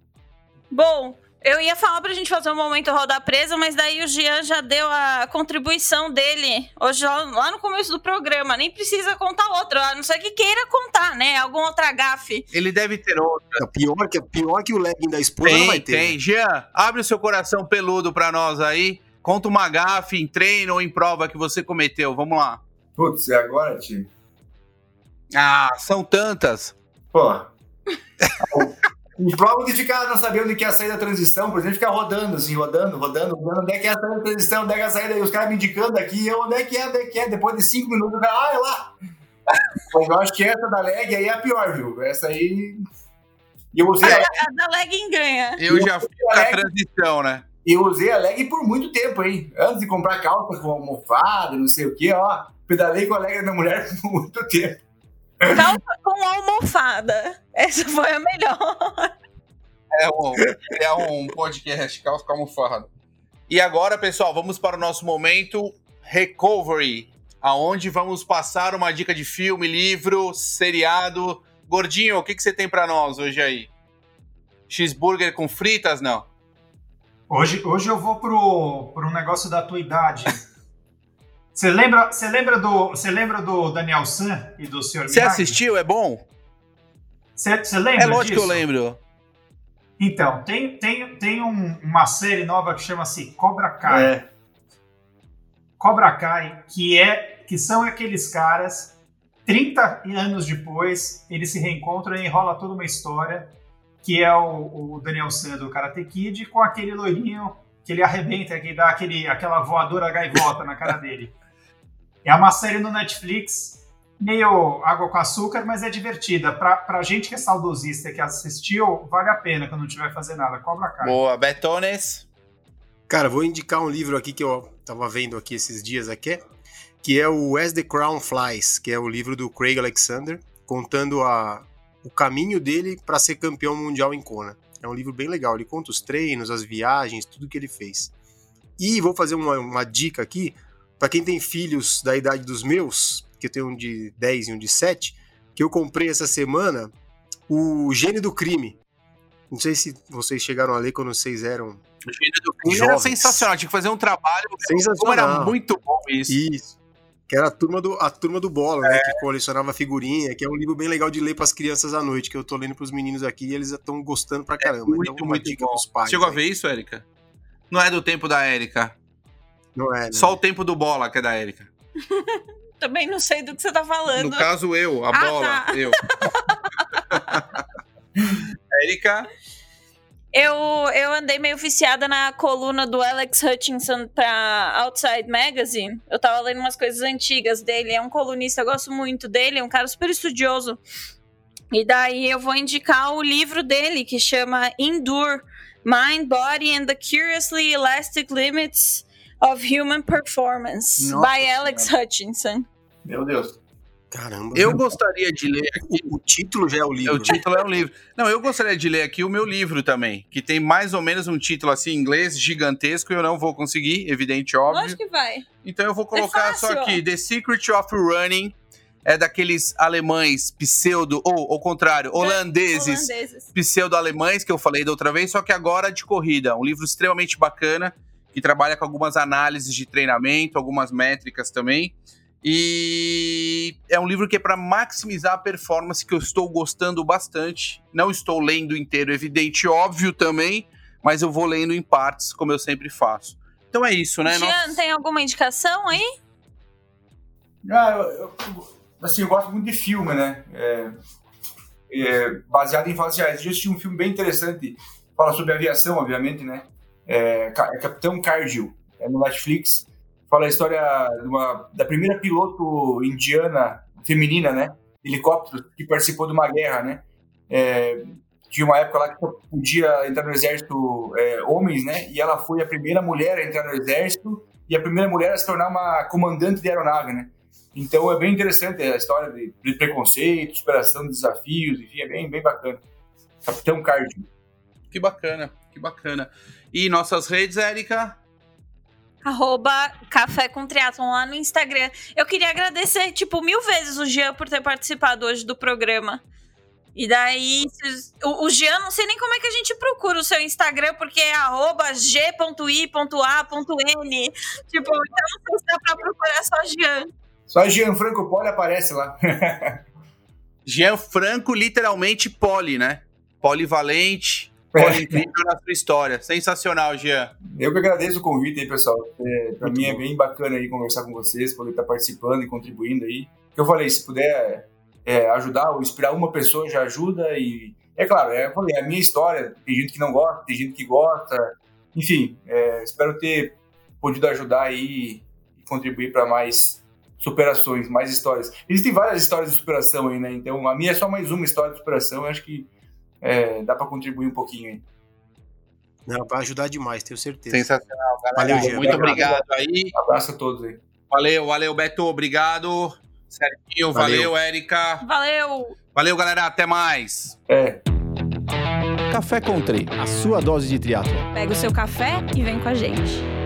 Bom, eu ia falar pra gente fazer um momento roda presa, mas daí o Jean já deu a contribuição dele hoje lá no começo do programa. Nem precisa contar outro, a não ser que queira contar, né? Algum outra gafe. Ele deve ter outra. Pior que, pior que o legging da esposa tem, não vai ter. Tem, né? Jean, abre o seu coração peludo pra nós aí. Conta uma gafe em treino ou em prova que você cometeu. Vamos lá. Putz, e agora, tio? Ah, são tantas. Pô. *laughs* Em prova de ficar não sabendo onde que é a saída da transição, por exemplo, ficar rodando, assim, rodando, rodando, rodando, onde é que é a saída da transição, onde é que é a saída, e os caras me indicando aqui, onde é que é, onde é que é, depois de cinco minutos, o cara, ah, é lá. *laughs* Mas eu acho que essa da leg aí é a pior, viu? Essa aí. E eu usei a, *laughs* a, a da leg ganha. Eu, eu já fiz a, a transição, né? E eu usei a leg por muito tempo, hein? Antes de comprar calça com almofada, não sei o quê, ó. Pedalei com a leg da minha mulher *laughs* por muito tempo. Calça com almofada. Essa foi a melhor. É um, é um podcast, calça com almofada. E agora, pessoal, vamos para o nosso momento Recovery, aonde vamos passar uma dica de filme, livro, seriado. Gordinho, o que, que você tem para nós hoje aí? Cheeseburger com fritas, não? Hoje, hoje eu vou pro, pro negócio da tua idade. Você lembra, você lembra do, você lembra do Daniel San e do Sr. Você assistiu? É bom? Você, você lembra É lógico disso? que eu lembro. Então, tem, tem, tem um, uma série nova que chama-se Cobra Kai. É. Cobra Kai, que é que são aqueles caras 30 anos depois, eles se reencontram e enrola toda uma história, que é o, o Daniel San do Karate Kid com aquele loirinho que ele arrebenta, que dá aquele, aquela voadora gaivota na cara dele. *laughs* É uma série no Netflix, meio água com açúcar, mas é divertida. Pra, pra gente que é saudosista que assistiu, vale a pena quando não tiver fazer nada. Cobra Kai. Boa, Betones. Cara, vou indicar um livro aqui que eu tava vendo aqui esses dias aqui, que é o As the Crown Flies, que é o livro do Craig Alexander, contando a, o caminho dele para ser campeão mundial em Kona. É um livro bem legal, ele conta os treinos, as viagens, tudo que ele fez. E vou fazer uma, uma dica aqui para quem tem filhos da idade dos meus, que eu tenho um de 10 e um de 7, que eu comprei essa semana o Gênio do Crime. Não sei se vocês chegaram a ler quando vocês eram. O Gênio do Crime jovens. era sensacional, tinha que fazer um trabalho. Sensacional. Era muito bom isso. Isso. Que era a turma do, a turma do Bola, é. né? Que colecionava figurinha, que é um livro bem legal de ler para as crianças à noite, que eu tô lendo para os meninos aqui e eles estão gostando pra caramba. É muito, então, uma muito dica bom. pros pais. Chegou aí. a ver isso, Érica? Não é do tempo da Érica. Não é. Né? Só o tempo do Bola, que é da Érica. *laughs* Também não sei do que você tá falando. No caso, eu, a ah, bola, tá. eu. *laughs* Érica? Eu, eu andei meio viciada na coluna do Alex Hutchinson pra Outside Magazine. Eu tava lendo umas coisas antigas dele. É um colunista, eu gosto muito dele, é um cara super estudioso. E daí eu vou indicar o livro dele, que chama Endure Mind, Body and the Curiously Elastic Limits of Human Performance, Nossa, by Alex Hutchinson. Meu Deus. Caramba. Eu gostaria de ler aqui. O, título já é o livro. O título é o livro. Não, eu gostaria de ler aqui o meu livro também, que tem mais ou menos um título assim em inglês gigantesco. Eu não vou conseguir, evidente, óbvio. Acho que vai. Então eu vou colocar é só aqui: The Secret of Running. é daqueles alemães pseudo, ou ao contrário, holandeses, holandeses. pseudo-alemães que eu falei da outra vez, só que agora de corrida. Um livro extremamente bacana, que trabalha com algumas análises de treinamento, algumas métricas também. E é um livro que é para maximizar a performance que eu estou gostando bastante. Não estou lendo inteiro, evidente, óbvio também, mas eu vou lendo em partes, como eu sempre faço. Então é isso, né? Jean, tem alguma indicação aí? Ah, eu, eu, assim, eu gosto muito de filme, né? É, é, baseado em fatos reais. Eu assisti um filme bem interessante, fala sobre aviação, obviamente, né? É, é Capitão Cargill, é no Netflix. Fala a história uma, da primeira piloto indiana, feminina, né? Helicóptero, que participou de uma guerra, né? É, tinha uma época lá que podia entrar no exército é, homens, né? E ela foi a primeira mulher a entrar no exército e a primeira mulher a se tornar uma comandante de aeronave, né? Então é bem interessante a história de, de preconceito, superação de desafios, enfim, é bem, bem bacana. Capitão Cardio. Que bacana, que bacana. E nossas redes, Érica? Arroba Café com Triatlon lá no Instagram. Eu queria agradecer, tipo, mil vezes o Jean por ter participado hoje do programa. E daí, o, o Jean, não sei nem como é que a gente procura o seu Instagram, porque é arroba g.i.a.n. Tipo, então não sei se dá pra procurar só Jean. Só Gianfranco Poli aparece lá. *laughs* Gianfranco, literalmente poli, né? Polivalente, é. Incrível na sua história. Sensacional, Jean. Eu que agradeço o convite aí, pessoal. É, para mim é bem bacana aí conversar com vocês, poder estar participando e contribuindo aí. Eu falei, se puder é, ajudar ou inspirar uma pessoa já ajuda e é claro, é, falei, é a minha história. Tem gente que não gosta, tem gente que gosta. Enfim, é, espero ter podido ajudar aí e contribuir para mais superações, mais histórias. Existem várias histórias de superação aí, né? Então a minha é só mais uma história de superação. Eu acho que é, dá para contribuir um pouquinho aí. Não, vai ajudar demais, tenho certeza. Sensacional, galera. Valeu, Muito obrigado aí. Um abraço a todos aí. Valeu, valeu, Beto. Obrigado. Certinho, valeu, valeu Érica. Valeu. Valeu, galera. Até mais. É. Café Country, a sua dose de triatlo. Pega o seu café e vem com a gente.